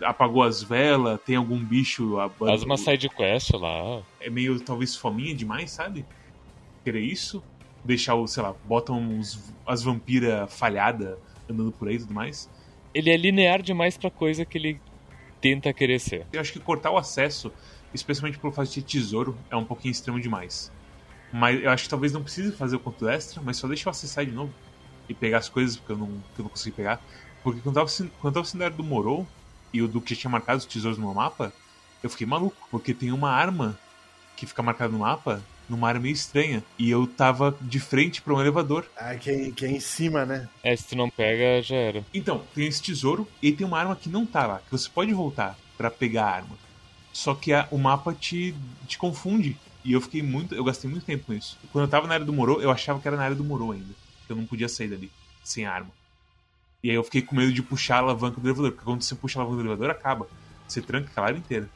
Apagou as velas, tem algum bicho. Faz uma side quest lá. é meio talvez fominha demais, sabe? Querer isso, deixar o, sei lá, botam uns, as vampiras falhadas andando por aí e tudo mais. Ele é linear demais pra coisa que ele tenta querer ser. Eu acho que cortar o acesso, especialmente pelo fato de ter tesouro, é um pouquinho extremo demais. Mas eu acho que talvez não precise fazer o conto extra, mas só deixa eu acessar de novo e pegar as coisas que eu não, que eu não consegui pegar. Porque quando eu tava, quando eu tava sendo área do Morou e o Duque já tinha marcado os tesouros no mapa, eu fiquei maluco, porque tem uma arma que fica marcada no mapa numa área meio estranha. E eu tava de frente pra um elevador. Ah, que, é, que é em cima, né? É, se tu não pega, já era. Então, tem esse tesouro e tem uma arma que não tá lá, que você pode voltar pra pegar a arma. Só que a- o mapa te, te confunde. E eu fiquei muito. Eu gastei muito tempo com isso. Quando eu tava na área do Morô, eu achava que era na área do Morô ainda. Que eu não podia sair dali sem a arma. E aí eu fiquei com medo de puxar a alavanca do elevador, porque quando você puxa a alavanca do elevador, acaba. Você tranca aquela área inteira.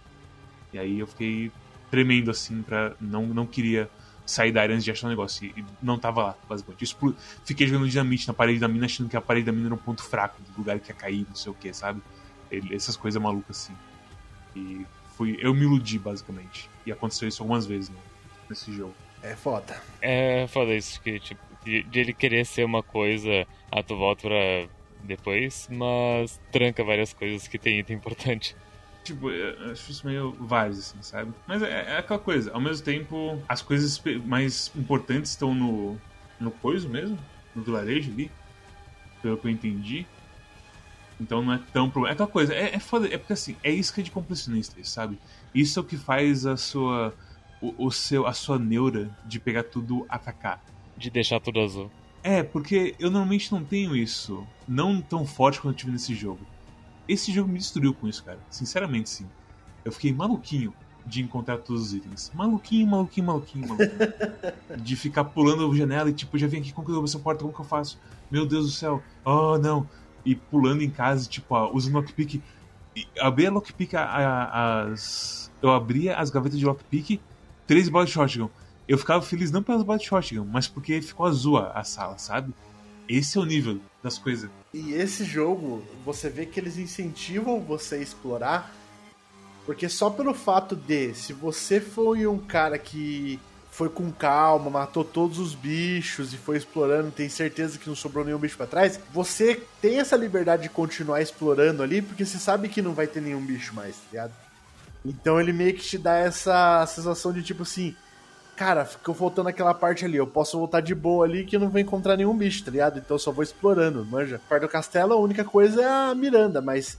E aí eu fiquei tremendo assim pra. Não, não queria sair da área antes de achar o negócio. E, não tava lá, basicamente. Eu explo- Fiquei jogando dinamite na parede da mina, achando que a parede da mina era um ponto fraco, do lugar que ia cair, não sei o que, sabe? Ele- essas coisas malucas assim. E fui. Eu me iludi, basicamente. E aconteceu isso algumas vezes né, nesse jogo. É foda. É foda isso, que, tipo, de, de ele querer ser uma coisa, ah, tu volta pra depois, mas tranca várias coisas que tem item importante. Tipo, eu acho isso meio vários, assim, sabe? Mas é, é aquela coisa, ao mesmo tempo, as coisas mais importantes estão no, no coiso mesmo, no vilarejo ali, pelo que eu entendi. Então não é tão problema. É aquela coisa, é, é foda, é porque assim, é isca de completionista, sabe? Isso é o que faz a sua. O, o seu, a sua neura de pegar tudo atacar. De deixar tudo azul. É, porque eu normalmente não tenho isso não tão forte quanto eu tive nesse jogo. Esse jogo me destruiu com isso, cara. Sinceramente, sim. Eu fiquei maluquinho de encontrar todos os itens. Maluquinho, maluquinho, maluquinho, maluquinho. de ficar pulando a janela e tipo, já vem aqui, como que eu abro essa porta? Como que eu faço? Meu Deus do céu. Oh, não. E pulando em casa, tipo, ó, usando o lockpick. Eu abria lockpick a- a- as. Eu abria as gavetas de lockpick, três bolas de shotgun. Eu ficava feliz não pelas bolas de shotgun, mas porque ficou azul a, sala, sabe? Esse é o nível das coisas. E esse jogo, você vê que eles incentivam você a explorar, porque só pelo fato de, se você foi um cara que foi com calma, matou todos os bichos e foi explorando, tem certeza que não sobrou nenhum bicho pra trás, você tem essa liberdade de continuar explorando ali, porque você sabe que não vai ter nenhum bicho mais, tá ligado? Então ele meio que te dá essa sensação de tipo assim, cara, ficou faltando aquela parte ali, eu posso voltar de boa ali que eu não vou encontrar nenhum bicho, tá ligado? Então eu só vou explorando, manja. Perto do castelo a única coisa é a Miranda, mas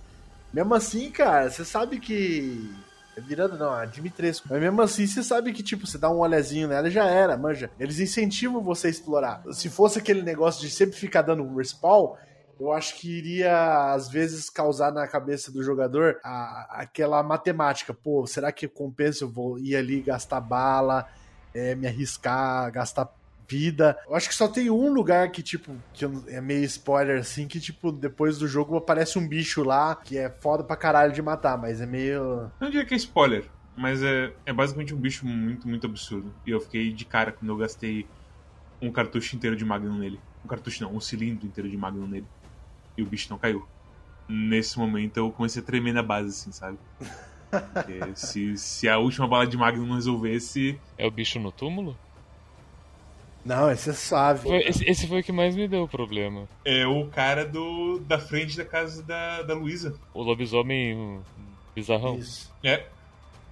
mesmo assim, cara, você sabe que. É Miranda não, a Dimitrescu. Mas mesmo assim, você sabe que, tipo, você dá um olhazinho nela e já era, manja. Eles incentivam você a explorar. Se fosse aquele negócio de sempre ficar dando um respawn, eu acho que iria, às vezes, causar na cabeça do jogador a- aquela matemática. Pô, será que compensa eu vou ir ali gastar bala, é, me arriscar, gastar vida? Eu acho que só tem um lugar que, tipo, que é meio spoiler, assim, que, tipo, depois do jogo aparece um bicho lá que é foda pra caralho de matar, mas é meio... Não diria que é spoiler, mas é, é basicamente um bicho muito, muito absurdo. E eu fiquei de cara quando eu gastei um cartucho inteiro de Magnum nele. Um cartucho não, um cilindro inteiro de Magnum nele. E o bicho não caiu. Nesse momento eu comecei a tremer na base, assim, sabe? Porque se, se a última bala de Magnum não resolvesse. É o bicho no túmulo? Não, esse é suave. Foi- esse, esse foi o que mais me deu problema. É o cara do da frente da casa da, da Luísa. O lobisomem bizarrão. Isso. É.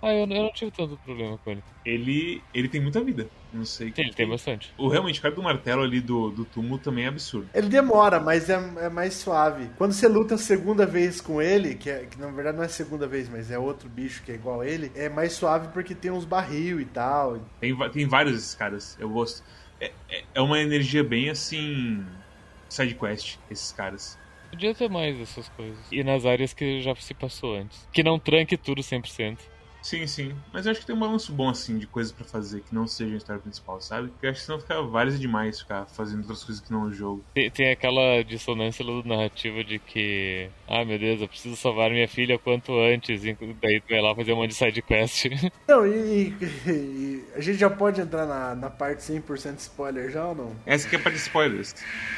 Ah, eu, eu não tive tanto problema com ele. Ele, ele tem muita vida. Não sei. Ele tem bastante. O realmente, o cara do martelo ali do, do túmulo também é absurdo. Ele demora, mas é, é mais suave. Quando você luta a segunda vez com ele, que, é, que na verdade não é a segunda vez, mas é outro bicho que é igual a ele, é mais suave porque tem uns barril e tal. Tem, tem vários desses caras, eu gosto. É, é, é uma energia bem assim. Side quest, esses caras. Podia ter mais dessas coisas. E nas áreas que já se passou antes. Que não tranque tudo 100%. Sim, sim. Mas eu acho que tem um balanço bom, assim, de coisas pra fazer que não seja a história principal, sabe? Porque eu acho que senão fica vários demais ficar fazendo outras coisas que não é o jogo. Tem, tem aquela dissonância narrativa de que, ah meu Deus, eu preciso salvar minha filha o quanto antes, e daí tu vai lá fazer um monte de side quest. Não, e, e- e a gente já pode entrar na, na parte 100% spoiler já ou não? Essa aqui é para spoilers.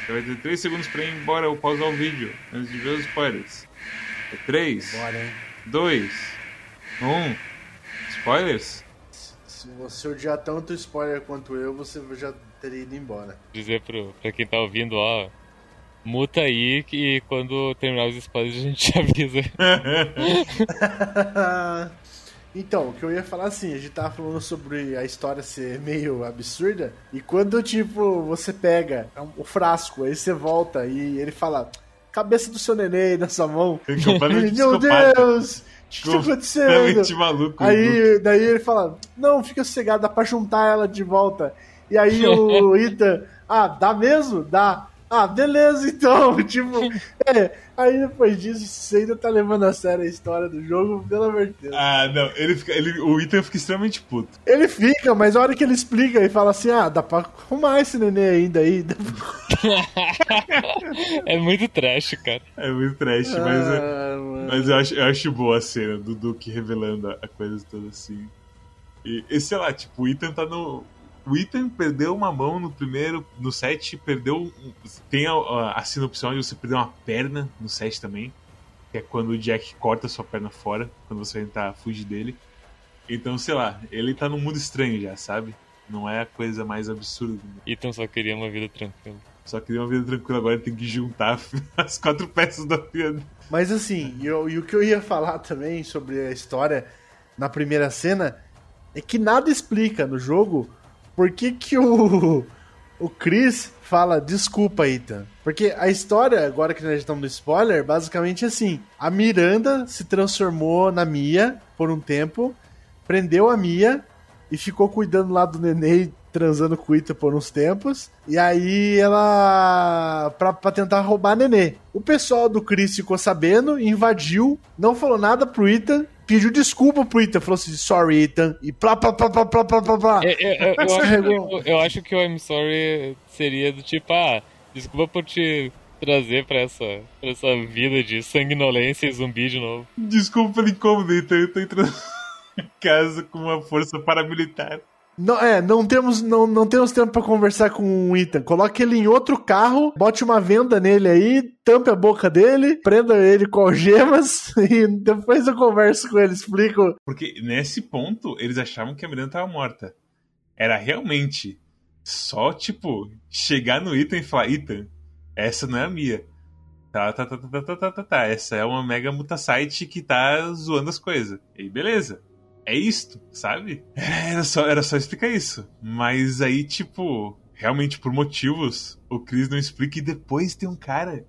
Você vai ter 3 segundos pra ir embora ou pausar o vídeo antes de ver os spoilers. É 3, Bora, hein? 2, 1. Spoilers? Se você odiar tanto spoiler quanto eu, você já teria ido embora. Dizer pro, pra quem tá ouvindo, ó, muta aí que quando terminar os spoilers a gente avisa. então, o que eu ia falar assim, a gente tava falando sobre a história ser meio absurda, e quando, tipo, você pega o frasco, aí você volta e ele fala, cabeça do seu neném na sua mão. Completamente Meu. Deus! O que, tá acontecendo? Maluco. Aí, daí ele fala, não, fica sossegado, dá pra juntar ela de volta. E aí o Ethan, ah, dá mesmo? Dá. Ah, beleza, então. Tipo, é. Aí depois disso, você ainda tá levando a sério a história do jogo, pelo amor de Deus. Ah, não, ele fica, ele, o Ethan fica extremamente puto. Ele fica, mas a hora que ele explica e fala assim, ah, dá pra arrumar esse neném ainda aí. é muito trash, cara. É muito trash, mas, é- Ah, mano. mas eu, acho, eu acho boa a cena do Duke revelando a, a coisa toda assim. E, e sei lá, tipo, o Ethan tá no. O Ethan perdeu uma mão no primeiro, no set, perdeu. um- Tem a, a, a cena opcional de você perder uma perna no set também. Que é quando o Jack corta sua perna fora, quando você vai tentar fugir dele. Então, sei lá, ele tá num mundo estranho já, sabe? Não é a coisa mais absurda mundo. Ethan só queria uma vida tranquila. Só queria uma vida tranquila, agora ele tem que juntar as quatro peças da vida. Mas assim, eu- e o que eu ia falar também sobre a história na primeira cena é que nada explica no jogo por que, que o, o Chris fala desculpa, Ethan. Porque a história, agora que nós estamos no spoiler, basicamente é assim: a Miranda se transformou na Mia por um tempo, prendeu a Mia e ficou cuidando lá do neném, transando com o Ita por uns tempos. E aí ela. Pra, pra tentar roubar a nenê. O pessoal do Chris ficou sabendo, invadiu, não falou nada pro Ethan. Pediu desculpa pro Ethan, falou assim, sorry, Ethan, e plá, plá, plá, plá, plá, plá, plá, plá. É, é, é, eu, acho, Carregou. eu, eu acho que o I'm sorry seria do tipo, ah, desculpa por te trazer pra essa, pra essa vida de sanguinolência e zumbi de novo. Desculpa pelo incômodo, então eu tô entrando em casa com uma força paramilitar. Não, é, não temos, não, não temos tempo para conversar com o Ethan. Coloque ele em outro carro, bote uma venda nele aí, tampe a boca dele, prenda ele com algemas e depois eu converso com ele, explico. Porque nesse ponto eles achavam que a Miranda tava morta. Era realmente só, tipo, chegar no Ethan e falar: Ethan, essa não é a minha. Tá tá, tá, tá, tá, tá, tá, tá, tá, tá. Essa é uma mega mutasite que tá zoando as coisas. E beleza. É isto, sabe? Era só, era só explicar isso. Mas aí, tipo, realmente por motivos, o Chris não explica e depois tem um cara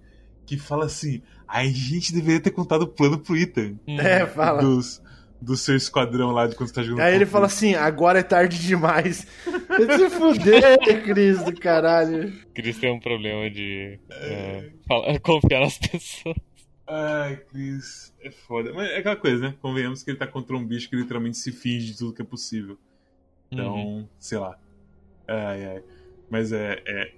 que fala assim: a gente deveria ter contado o plano pro Ethan. É, fala. Dos, do seu esquadrão lá de quando você tá jogando. Aí ele fala assim: agora é tarde demais. Vai se fuder, Cris do caralho. Cris tem um problema de é, fala- confiar nas pessoas. Ai, Chris, é foda. Mas é aquela coisa, né? Convenhamos que ele tá contra um bicho que literalmente se finge de tudo que é possível. Então, Uhum. sei lá. Ai, ai. Mas é, é,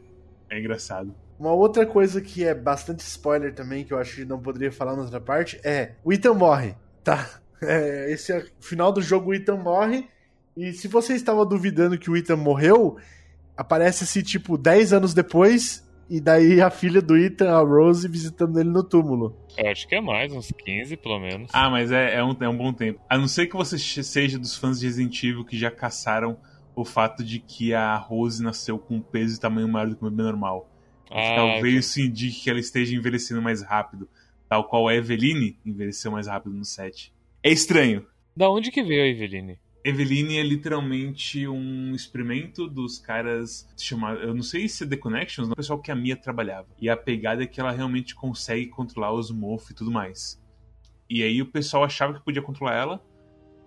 é engraçado. Uma outra coisa que é bastante spoiler também, que eu acho que não poderia falar na outra parte, é o Ethan morre, tá? É, esse é o final do jogo, o Ethan morre. E se você estava duvidando que o Ethan morreu, aparece-se tipo 10 anos depois, e daí a filha do Ethan, a Rose, visitando ele no túmulo. Eu acho que é mais, uns 15 pelo menos. Ah, mas é, é, um, é um bom tempo. A não ser que você seja dos fãs de Resident Evil que já caçaram o fato de que a Rose nasceu com um peso e tamanho maior do que o bebê normal. Ah, Talvez isso indique que ela esteja envelhecendo mais rápido. Tal qual a Eveline envelheceu mais rápido no set. É estranho. Da onde que veio a Eveline? Eveline é literalmente um experimento dos caras chamado, eu não sei se é The Connections, o pessoal que a Mia trabalhava. E a pegada é que ela realmente consegue controlar os morphs e tudo mais. E aí o pessoal achava que podia controlar ela.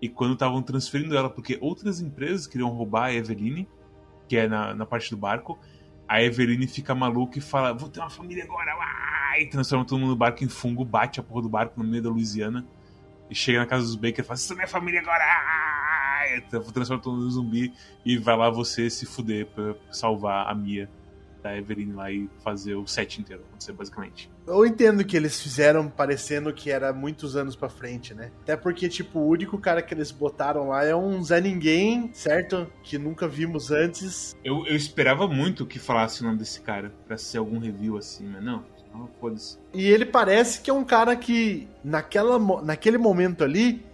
E quando estavam transferindo ela, porque outras empresas queriam roubar a Eveline, que é na, na parte do barco, a Eveline fica maluca e fala: Vou ter uma família agora, uai! E transforma todo mundo no barco em fungo, bate a porra do barco no meio da Louisiana. E chega na casa dos Baker e fala: Essa é minha família agora! Ai!" Transforma todo mundo em zumbi e vai lá você se fuder pra salvar a Mia da Eveline lá e fazer o set inteiro acontecer, basicamente. Eu entendo que eles fizeram parecendo que era muitos anos pra frente, né? Até porque, tipo, o único cara que eles botaram lá é um Zé Ninguém, certo? Que nunca vimos antes. Eu, eu esperava muito que falasse o nome desse cara pra ser algum review assim, mas não. Não, foda-se. E ele parece que é um cara que, naquela, naquele momento ali,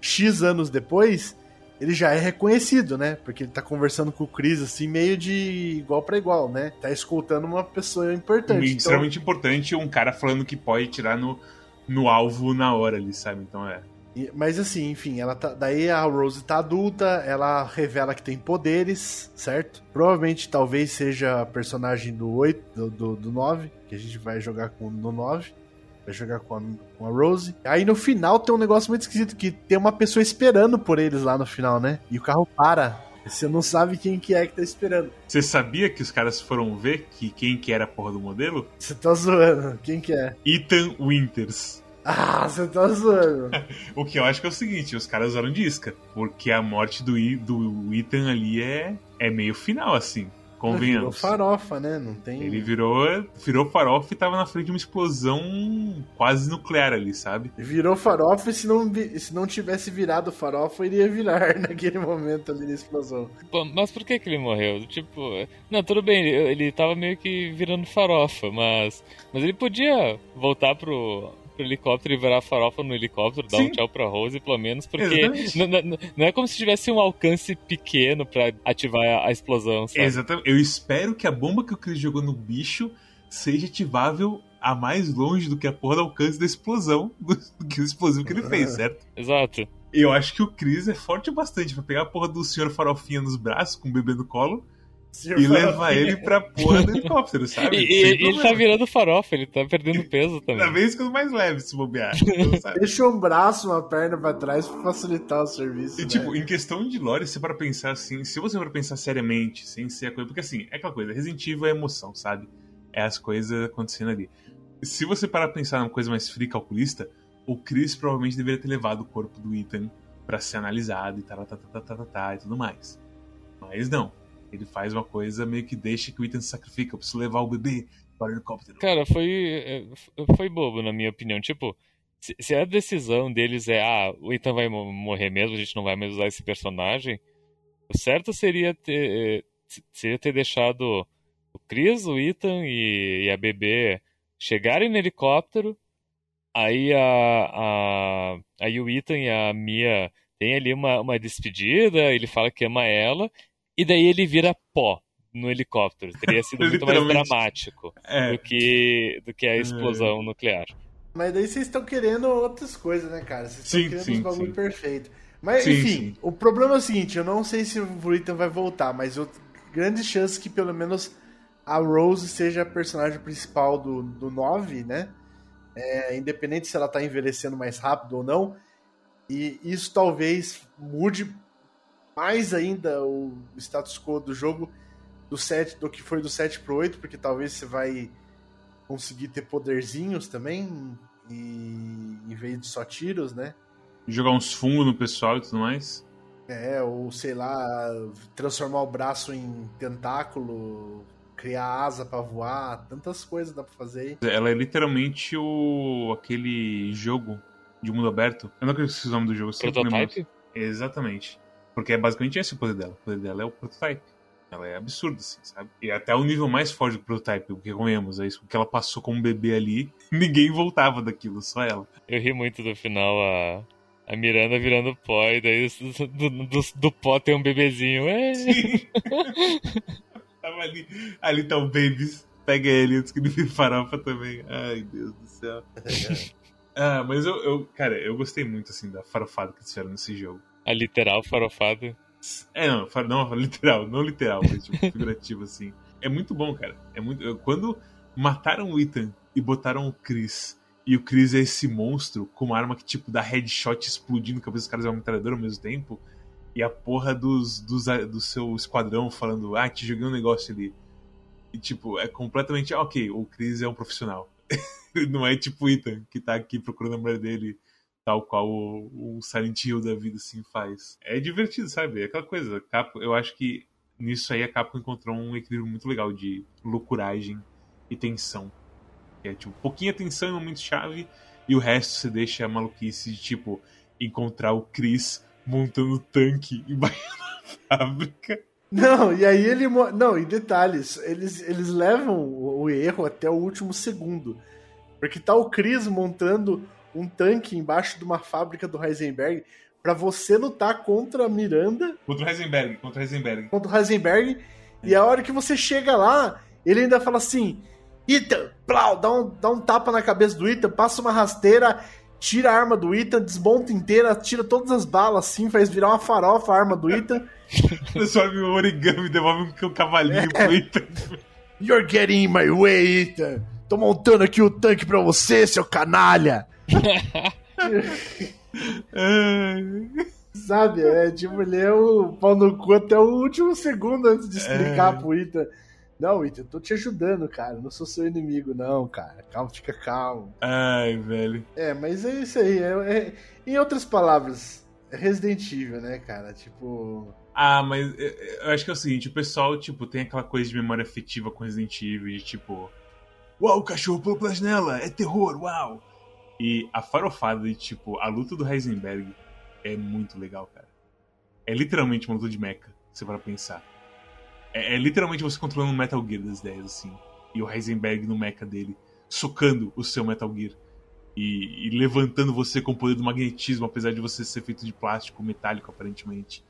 X anos depois, ele já é reconhecido, né? Porque ele tá conversando com o Chris, assim, meio de igual pra igual, né? Tá escutando uma pessoa importante. Então, extremamente importante um cara falando que pode tirar no, no alvo na hora ali, sabe? Então é. E- Mas assim, enfim, ela tá. Daí a Rose tá adulta, ela revela que tem poderes, certo? Provavelmente talvez seja a personagem do 8, do, do, do 9, que a gente vai jogar com no 9. Vai jogar com a, com a Rose. Aí no final tem um negócio muito esquisito, que tem uma pessoa esperando por eles lá no final, né? E o carro para. Você não sabe quem que é que tá esperando. Você sabia que os caras foram ver que quem que era a porra do modelo? Você tá zoando. Quem que é? Ethan Winters. Ah, você tá zoando. O que eu acho que é o seguinte, os caras usaram de isca. Porque a morte do, I- do Ethan ali é, é meio final, assim. Virou Convenhamos. farofa, né? Não tem. Ele virou, virou farofa e tava na frente de uma explosão quase nuclear ali, sabe? Virou farofa e se não, se não tivesse virado farofa, iria virar naquele momento ali da explosão. Pô, mas por que que ele morreu? Tipo, não, tudo bem, ele, ele tava meio que virando farofa, mas, mas ele podia voltar pro, pro helicóptero e virar farofa no helicóptero, dar Sim. um tchau pra Rose, pelo menos, porque não é como se tivesse um alcance pequeno pra ativar a, a explosão, sabe? Exatamente. Eu espero que a bomba que o Chris jogou no bicho seja ativável a mais longe do que a porra do alcance da explosão do, do que o explosivo que ele fez, certo? Exato. Eu acho que o Chris é forte bastante pra pegar a porra do senhor farofinha nos braços com o bebê no colo e levar ele pra porra do helicóptero, sabe? E, e- ele tá virando farofa, ele tá perdendo peso Da também. vez que os mais leves se bobear. Então? Deixa um braço, uma perna pra trás pra facilitar o serviço. E, né? tipo, em questão de lore, se para pensar assim, se você for pensar seriamente, sem ser a coisa. Porque assim, é aquela coisa, Resident Evil é emoção, sabe? É as coisas acontecendo ali. Se você parar pra pensar numa coisa mais fria e calculista, o Chris provavelmente deveria ter levado o corpo do Ethan pra ser analisado e tal, tá, tá, tá, tá, tá, tá, e tudo mais. Mas não. Ele faz uma coisa meio que deixa que o Ethan se sacrifica. Eu preciso levar o bebê para o helicóptero. Cara, foi, é, foi bobo, na minha opinião. Tipo, se, a decisão deles é, ah, o Ethan vai morrer mesmo, a gente não vai mais usar esse personagem, o certo seria ter, é, seria ter deixado o Chris, o Ethan e, e a bebê chegarem no helicóptero. Aí a, a, aí o Ethan e a Mia tem ali uma, uma despedida, ele fala que ama ela, e daí ele vira pó no helicóptero. Teria sido muito mais dramático é. do, que, do que a explosão é. nuclear. Mas daí vocês estão querendo outras coisas, né, cara? Vocês estão querendo sim, um bagulho sim. perfeito. Mas, sim, enfim, sim. o problema é o seguinte: eu não sei se o Ethan vai voltar, mas eu grande chance que pelo menos a Rose seja a personagem principal do, do 9, né? É, independente se ela tá envelhecendo mais rápido ou não. E isso talvez mude mais ainda o status quo do jogo do 7, do que foi do 7 pro 8, porque talvez você vai conseguir ter poderzinhos também, e em vez de só tiros, né? Jogar uns fungos no pessoal e tudo mais. É, ou sei lá, transformar o braço em tentáculo, criar asa para voar, tantas coisas dá pra fazer. Ela é literalmente o aquele jogo de mundo aberto. Eu não esqueci o nome do jogo. Prototype? Exatamente. Porque é basicamente esse o poder dela. O poder dela é o prototype. Ela é absurda, assim, sabe? E até o nível mais forte do prototype, o que conhecemos, é isso. O que ela passou como bebê ali, ninguém voltava daquilo, só ela. Eu ri muito do final, a, a Miranda virando pó, e daí do, do, do pó tem um bebezinho. É. Sim. Tava ali. Ali tá o Babies. Pega ele antes que ele vire farofa também. Ai, Deus do céu. ah, mas eu, eu, cara, eu gostei muito, assim, da farofada que eles fizeram nesse jogo. A literal farofada? É, não, não literal, não literal, mas tipo, figurativo, assim. É muito bom, cara. É muito. Quando mataram o Ethan e botaram o Chris, e o Chris é esse monstro com uma arma que, tipo, dá headshot explodindo a cabeça dos caras é uma metralhadora ao mesmo tempo e a porra dos, dos, do seu esquadrão falando, ah, te joguei um negócio ali. E tipo, é completamente, ah, ok, o Chris é um profissional. não é tipo o Ethan, que tá aqui procurando a mulher dele, tal qual o, Silent Hill da vida assim faz. É divertido, sabe? É aquela coisa. Capo, eu acho que nisso aí a Capcom encontrou um equilíbrio muito legal de loucuragem e tensão. É tipo, pouquinha tensão em momento chave e o resto você deixa a maluquice de tipo encontrar o Chris montando tanque embaixo da fábrica. Não, e aí ele. Não, e detalhes, eles, eles levam o erro até o último segundo. Porque tá o Chris montando um tanque embaixo de uma fábrica do Heisenberg para você lutar contra a Miranda. Contra o Heisenberg, contra o Heisenberg. Contra o Heisenberg. É. E a hora que você chega lá, ele ainda fala assim: Ethan, plau, dá um, dá um tapa na cabeça do Ethan, passa uma rasteira tira a arma do Ethan, desmonta inteira, tira todas as balas assim, faz virar uma farofa a arma do Ethan. Transforma um origami, devolve um cavalinho é. pro Ethan. You're getting in my way, Ethan. Tô montando aqui o tanque pra você, seu canalha. Sabe, é tipo, ele é o pau no cu até o último segundo antes de explicar é. pro Ethan. Não, Ita, eu tô te ajudando, cara. Não sou seu inimigo, não, cara. Calma, fica calmo. Ai, velho. É, mas é isso aí. É, é... Em outras palavras, é Resident Evil, né, cara? Tipo. Ah, mas eu acho que é o seguinte, o pessoal, tipo, tem aquela coisa de memória afetiva com Resident Evil, de tipo. Uau, o cachorro pulou pela janela, é terror, uau! E a farofada de, tipo, a luta do Heisenberg é muito legal, cara. É literalmente uma luta de mecha, se para pensar. É, é, literalmente você controlando o Metal Gear das ideias, assim. E o Heisenberg no mecha dele, socando o seu Metal Gear. E, e, levantando você com o poder do magnetismo, apesar de você ser feito de plástico metálico, aparentemente.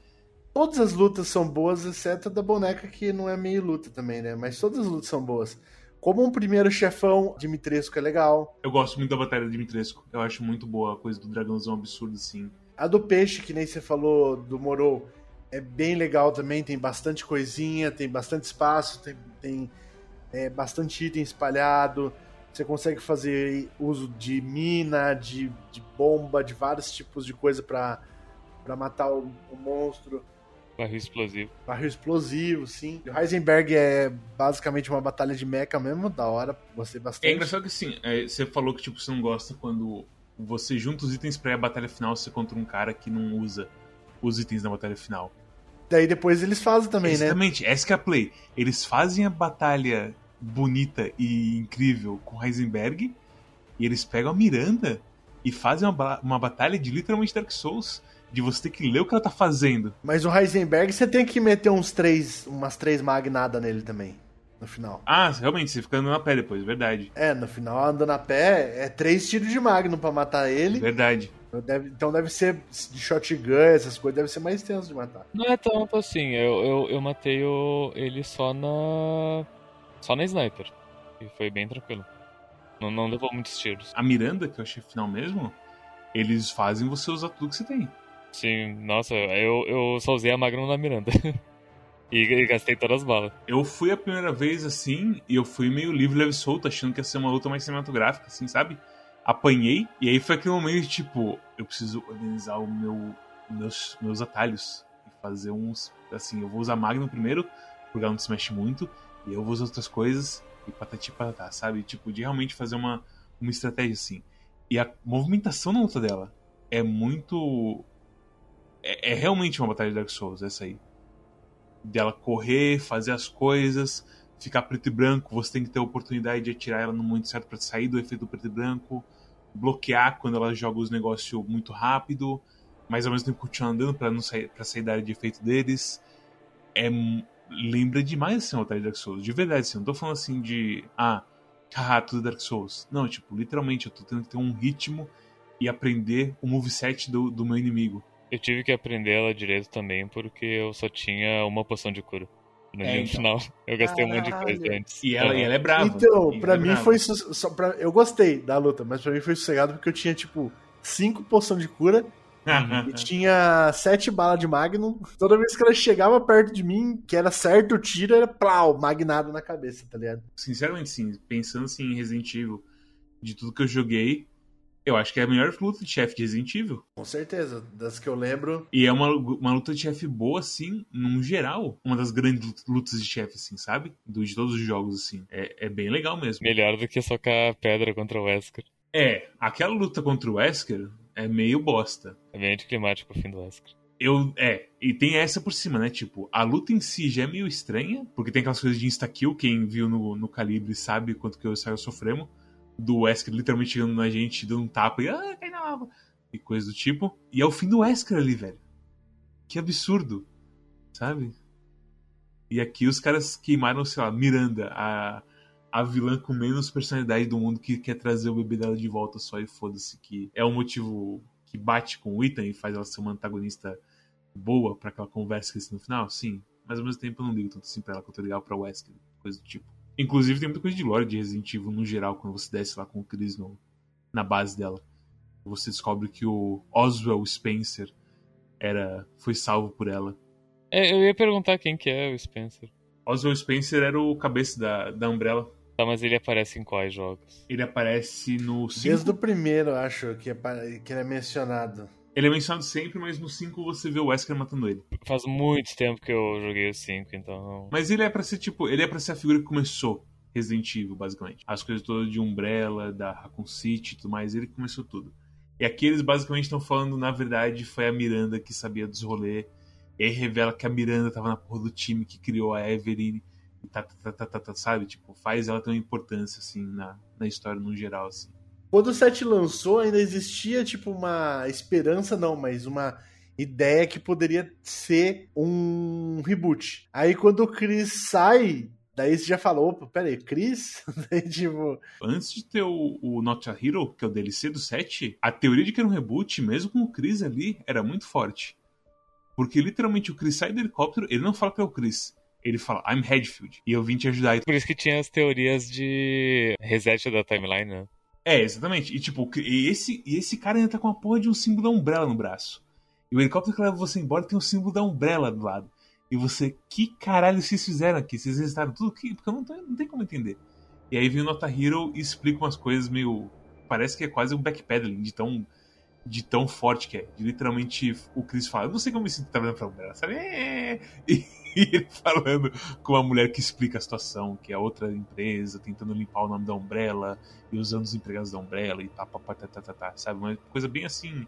Todas as lutas são boas, exceto a da boneca, que não é meio luta também, né? Mas todas as lutas são boas. Como um primeiro chefão, Dimitrescu é legal. Eu gosto muito da batalha do Dimitrescu. Eu acho muito boa a coisa do dragãozão absurdo, assim. A do peixe, que nem você falou, do Morou, é bem legal também, tem bastante coisinha, tem bastante espaço, tem, tem é, bastante item espalhado. Você consegue fazer uso de mina, de, de bomba, de vários tipos de coisa para matar o, o, monstro. Barril explosivo. Barril explosivo, sim. O Heisenberg é basicamente uma batalha de mecha mesmo, da hora, gostei bastante. É engraçado que assim, é, você falou que tipo, você não gosta quando você junta os itens pra ir a batalha final, você contra um cara que não usa os itens na batalha final. daí depois eles fazem também, né? Exatamente, essa que é a play. Eles fazem a batalha bonita e incrível com Heisenberg e eles pegam a Miranda e fazem uma, uma batalha de literalmente Dark Souls. De você ter que ler o que ela tá fazendo. Mas o Heisenberg você tem que meter uns três, umas três magnadas nele também. No final. Ah, realmente, você fica andando a pé depois, verdade. É, no final andando a pé é três tiros de magno para matar ele. Verdade. Deve, então deve ser de shotgun, essas coisas, deve ser mais tenso de matar. Não é tanto assim, eu, eu, eu matei o, ele só na. só na sniper. E foi bem tranquilo. Não, não levou muitos tiros. A Miranda, que eu achei final mesmo, eles fazem você usar tudo que você tem. Sim, nossa, eu, eu só usei a Magnum na Miranda. e, gastei todas as balas. Eu fui a primeira vez assim, e eu fui meio livre, leve solto, achando que ia ser uma luta mais cinematográfica, assim, sabe? Apanhei, e aí foi aquele momento de tipo, eu preciso organizar o meu, meus, meus atalhos. E fazer uns. Assim, eu vou usar Magnum primeiro, porque ela não se mexe muito, e eu vou usar outras coisas, e patati patatá, sabe? Tipo, de realmente fazer uma, uma estratégia assim. E a movimentação na luta dela é muito é, é, realmente uma batalha de Dark Souls, essa aí. Dela correr, fazer as coisas, ficar preto e branco, você tem que ter a oportunidade de atirar ela no momento certo para sair do efeito preto e branco, bloquear quando ela joga os negócios muito rápido, mas ao mesmo tempo continuar andando para não sair, pra sair da área de efeito deles. É, lembra demais assim, batalha de Dark Souls, de verdade, assim, não tô falando assim de. Ah, haha, tudo Dark Souls. Não, tipo, literalmente, eu tô tendo que ter um ritmo e aprender o moveset do, do meu inimigo. Eu tive que aprender ela direito também, porque eu só tinha uma poção de cura. No é, então. final, eu gastei Caralho. um monte de coisa antes. E ela, e ela é brava. Então, pra é mim brava. foi. Só pra, eu gostei da luta, mas pra mim foi sossegado porque eu tinha, tipo, cinco poções de cura. e tinha sete balas de Magnum. Toda vez que ela chegava perto de mim, que era certo o tiro, era plau, magnado na cabeça, tá ligado? Sinceramente, sim. Pensando assim em Resident Evil, de tudo que eu joguei, eu acho que é a melhor luta de chefe de Resident Evil. Com certeza, das que eu lembro. E é uma, uma luta de chefe boa, assim, num geral. Uma das grandes lutas de chefe, assim, sabe? Do, de todos os jogos, assim. É, é bem legal mesmo. Melhor do que socar pedra contra o Wesker. É, aquela luta contra o Wesker é meio bosta. É bem anticlimático o fim do Wesker. Eu, é, e tem essa por cima, né? Tipo, a luta em si já é meio estranha, porque tem aquelas coisas de insta-kill, quem viu no, no Calibre sabe quanto que eu e o Saio sofremos do Wesker literalmente chegando na gente, dando um tapa e ah, cai na lava. E coisa do tipo. E é o fim do Wesker ali, velho. Que absurdo. Sabe? E aqui os caras queimaram, sei lá, Miranda, a, a vilã com menos personalidade do mundo que quer trazer o bebê dela de volta só e foda-se. Que é um motivo que bate com o Ethan e faz ela ser uma antagonista boa para aquela conversa que no final, sim. Mas ao mesmo tempo eu não ligo tanto assim pra ela quanto eu ligar pra Wesker, coisa do tipo. Inclusive tem muita coisa de lore de Resident Evil no geral, quando você desce lá com o Chris no, na base dela. Você descobre que o Oswell Spencer era foi salvo por ela. É, eu ia perguntar quem que é o Spencer. Oswell Spencer era o cabeça da, da Umbrella. Tá, mas ele aparece em quais jogos? Ele aparece no... Cinco... Desde o primeiro, acho, que, é, que ele é mencionado. Ele é mencionado sempre, mas no 5 você vê o Wesker matando ele. Faz muito tempo que eu joguei o 5, então. Mas ele é para ser tipo, ele é para ser a figura que começou Resident Evil, basicamente. As coisas todas de Umbrella, da Raccoon City e tudo mais, ele começou tudo. E aqui eles basicamente estão falando, na verdade, foi a Miranda que sabia dos rolês. E aí revela que a Miranda tava na porra do time que criou a Evelyn. E tá, tá, tá, tá, tá, sabe? Tipo, faz ela ter uma importância, assim, na, na história no geral, assim. Quando o 7 lançou, ainda existia, tipo, uma esperança, não, mas uma ideia que poderia ser um reboot. Aí quando o Chris sai, daí você já falou, opa, peraí, Chris? daí, tipo... Antes de ter o, o Not a Hero, que é o DLC do 7, a teoria de que era um reboot, mesmo com o Chris ali, era muito forte. Porque literalmente o Chris sai do helicóptero, ele não fala que é o Chris. Ele fala, I'm Redfield. E eu vim te ajudar. Por isso que tinha as teorias de reset da timeline, né? É, exatamente. E tipo, esse, esse cara ainda tá com a porra de um símbolo da Umbrella no braço. E o helicóptero que leva você embora tem um símbolo da Umbrella do lado. E você, que caralho vocês fizeram aqui? Vocês resetaram tudo? aqui? Porque eu não, tô, não tem como entender. E aí vem o Nota Hero e explica umas coisas meio. Parece que é quase um backpedaling de tão, de tão forte que é. De literalmente o Chris fala: Eu não sei como me sinto trabalhando pra Umbrella, sabe? E e ele falando com a mulher que explica a situação, que é outra empresa, tentando limpar o nome da Umbrella e usando os empregados da Umbrella e tá, tá, tá, tá, tá, tá, sabe? Uma coisa bem assim,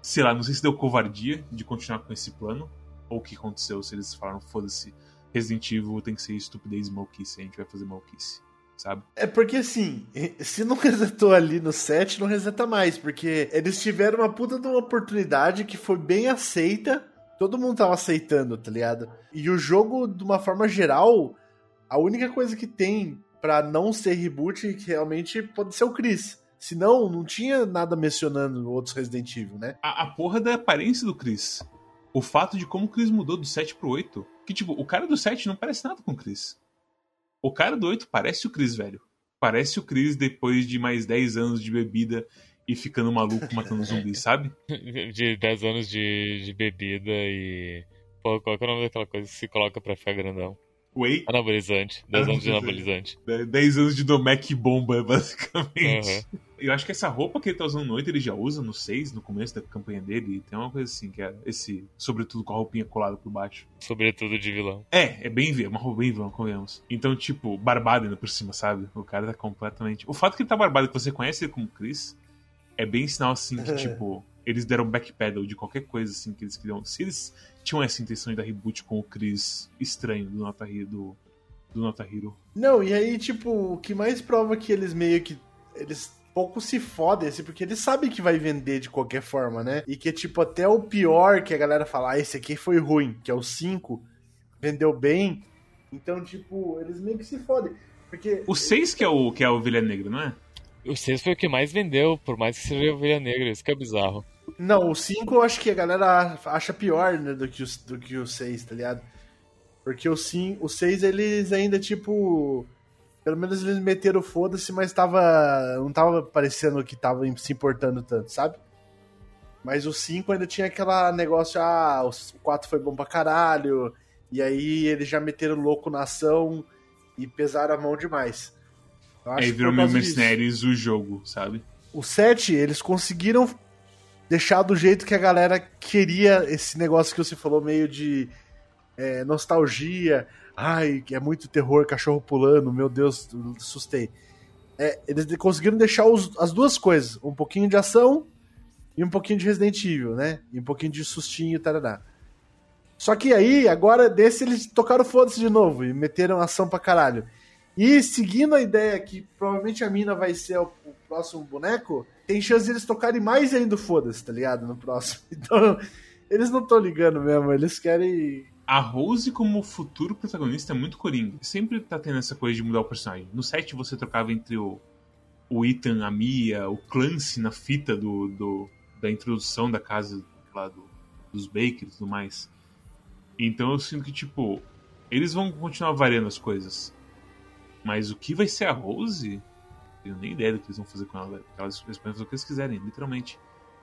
sei lá, não sei se deu covardia de continuar com esse plano ou o que aconteceu, se eles falaram, foda-se, Resident Evil tem que ser estupidez e maluquice, a gente vai fazer maluquice, sabe? É porque assim, se não resetou ali no 7, não reseta mais, porque eles tiveram uma puta de uma oportunidade que foi bem aceita, todo mundo tava aceitando, tá ligado? E o jogo, de uma forma geral, a única coisa que tem para não ser reboot realmente pode ser o Chris. Senão, não tinha nada mencionando outros Resident Evil, né? A, a porra da aparência do Chris. O fato de como o Chris mudou do 7 pro 8. Que, tipo, o cara do 7 não parece nada com o Chris. O cara do 8 parece o Chris, velho. Parece o Chris depois de mais 10 anos de bebida e ficando maluco matando zumbis, sabe? De 10 anos de, de bebida e. Pô, qual é o nome daquela coisa que se coloca pra ficar grandão? Wait. Anabolizante. 10 anos de anabolizante. 10 anos de Domec Bomba, basicamente. Uhum. Eu acho que essa roupa que ele tá usando no 8 ele já usa no 6, no começo da campanha dele. Tem uma coisa assim, que é esse, sobretudo com a roupinha colada por baixo. Sobretudo de vilão. É, é bem uma roupa bem vilão, convenhamos. Então, tipo, barbado ainda por cima, sabe? O cara tá completamente. O fato que ele tá barbado que você conhece ele como Chris é bem sinal assim que, tipo, eles deram backpedal de qualquer coisa assim que eles queriam. Se eles tinham essa intenção de dar reboot com o Chris estranho do Nota Hero. Do, do Nota Hero. Não, e aí, tipo, o que mais prova que eles meio que. Eles pouco se fodem, assim, porque eles sabem que vai vender de qualquer forma, né? E que, tipo, até o pior que a galera fala, ah, esse aqui foi ruim, que é o 5, vendeu bem. Então, tipo, eles meio que se fodem. Porque. O 6 que é o que é a ovelha negra, não é? O 6 foi o que mais vendeu, por mais que seja ovelha negra, isso que é bizarro. Não, o 5 eu acho que a galera acha pior né, do, que o, do que o 6, tá ligado? Porque o 5, o 6 eles ainda, tipo. Pelo menos eles meteram foda-se, mas tava. Não tava parecendo que tava se importando tanto, sabe? Mas o 5 ainda tinha aquela negócio, ah, o 4 foi bom pra caralho. E aí eles já meteram louco na ação e pesaram a mão demais. Aí virou meio Mercenaries o jogo, sabe? O 7, eles conseguiram deixar do jeito que a galera queria esse negócio que você falou, meio de é, nostalgia. Ai, é muito terror, cachorro pulando, meu Deus, assustei. É, eles conseguiram deixar os, as duas coisas, um pouquinho de ação e um pouquinho de Resident Evil, né? E um pouquinho de sustinho e tarará. Só que aí, agora desse eles tocaram foda-se de novo e meteram ação pra caralho. E seguindo a ideia que provavelmente a mina vai ser o, o próximo boneco, tem chance de eles tocarem mais ainda foda-se, tá ligado? No próximo. Então, eles não estão ligando mesmo, eles querem. A Rose, como futuro protagonista, é muito coringa. Sempre tá tendo essa coisa de mudar o personagem. No set você trocava entre o, o Ethan, a Mia, o Clancy na fita do, do da introdução da casa lá do, dos Baker e tudo mais. Então eu sinto que, tipo, eles vão continuar variando as coisas. Mas o que vai ser a Rose? Eu tenho nem ideia do que eles vão fazer com ela. Elas, eles podem fazer o que eles quiserem, literalmente.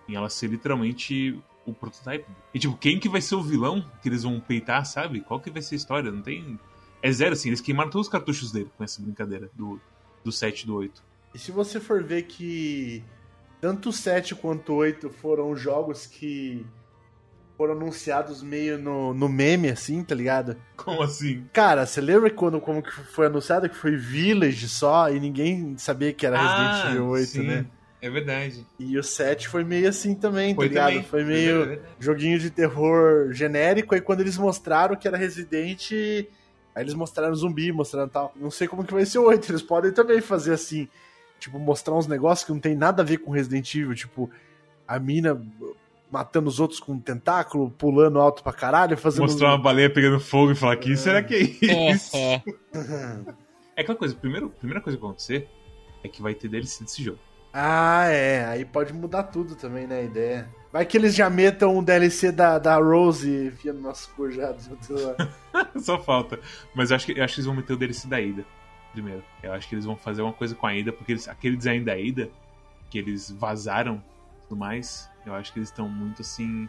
E ela ser literalmente o prototype. E tipo, quem que vai ser o vilão que eles vão peitar, sabe? Qual que vai ser a história? Não tem. É zero, assim. Eles queimaram todos os cartuchos dele com essa brincadeira do, do 7 e do 8. E se você for ver que tanto o 7 quanto o 8 foram jogos que foram anunciados meio no, no meme, assim, tá ligado? Como assim? Cara, você lembra quando como que foi anunciado que foi Village só e ninguém sabia que era Resident ah, Evil 8, sim. né? É verdade. E o 7 foi meio assim também, Foi tá ligado? também. Foi meio joguinho de terror genérico, aí quando eles mostraram que era Resident, aí eles mostraram zumbi, mostraram tal. Não sei como que vai ser o 8, eles podem também fazer assim, tipo, mostrar uns negócios que não tem nada a ver com Resident Evil, tipo, a mina matando os outros com um tentáculo, pulando alto pra caralho, fazendo... Mostrar uma baleia pegando fogo e falar que será que é isso? É, É aquela coisa, primeiro, a primeira coisa que vai acontecer é que vai ter DLC desse jogo. Ah, é. Aí pode mudar tudo também, né? A ideia. Vai que eles já metam um DLC da, da Rose enfiando no nosso cu já. Só falta. Mas eu acho, que, eu acho que eles vão meter o DLC da Ida primeiro. Eu acho que eles vão fazer uma coisa com a Ida, porque eles, aquele design da Ida, que eles vazaram e tudo mais, eu acho que eles estão muito assim.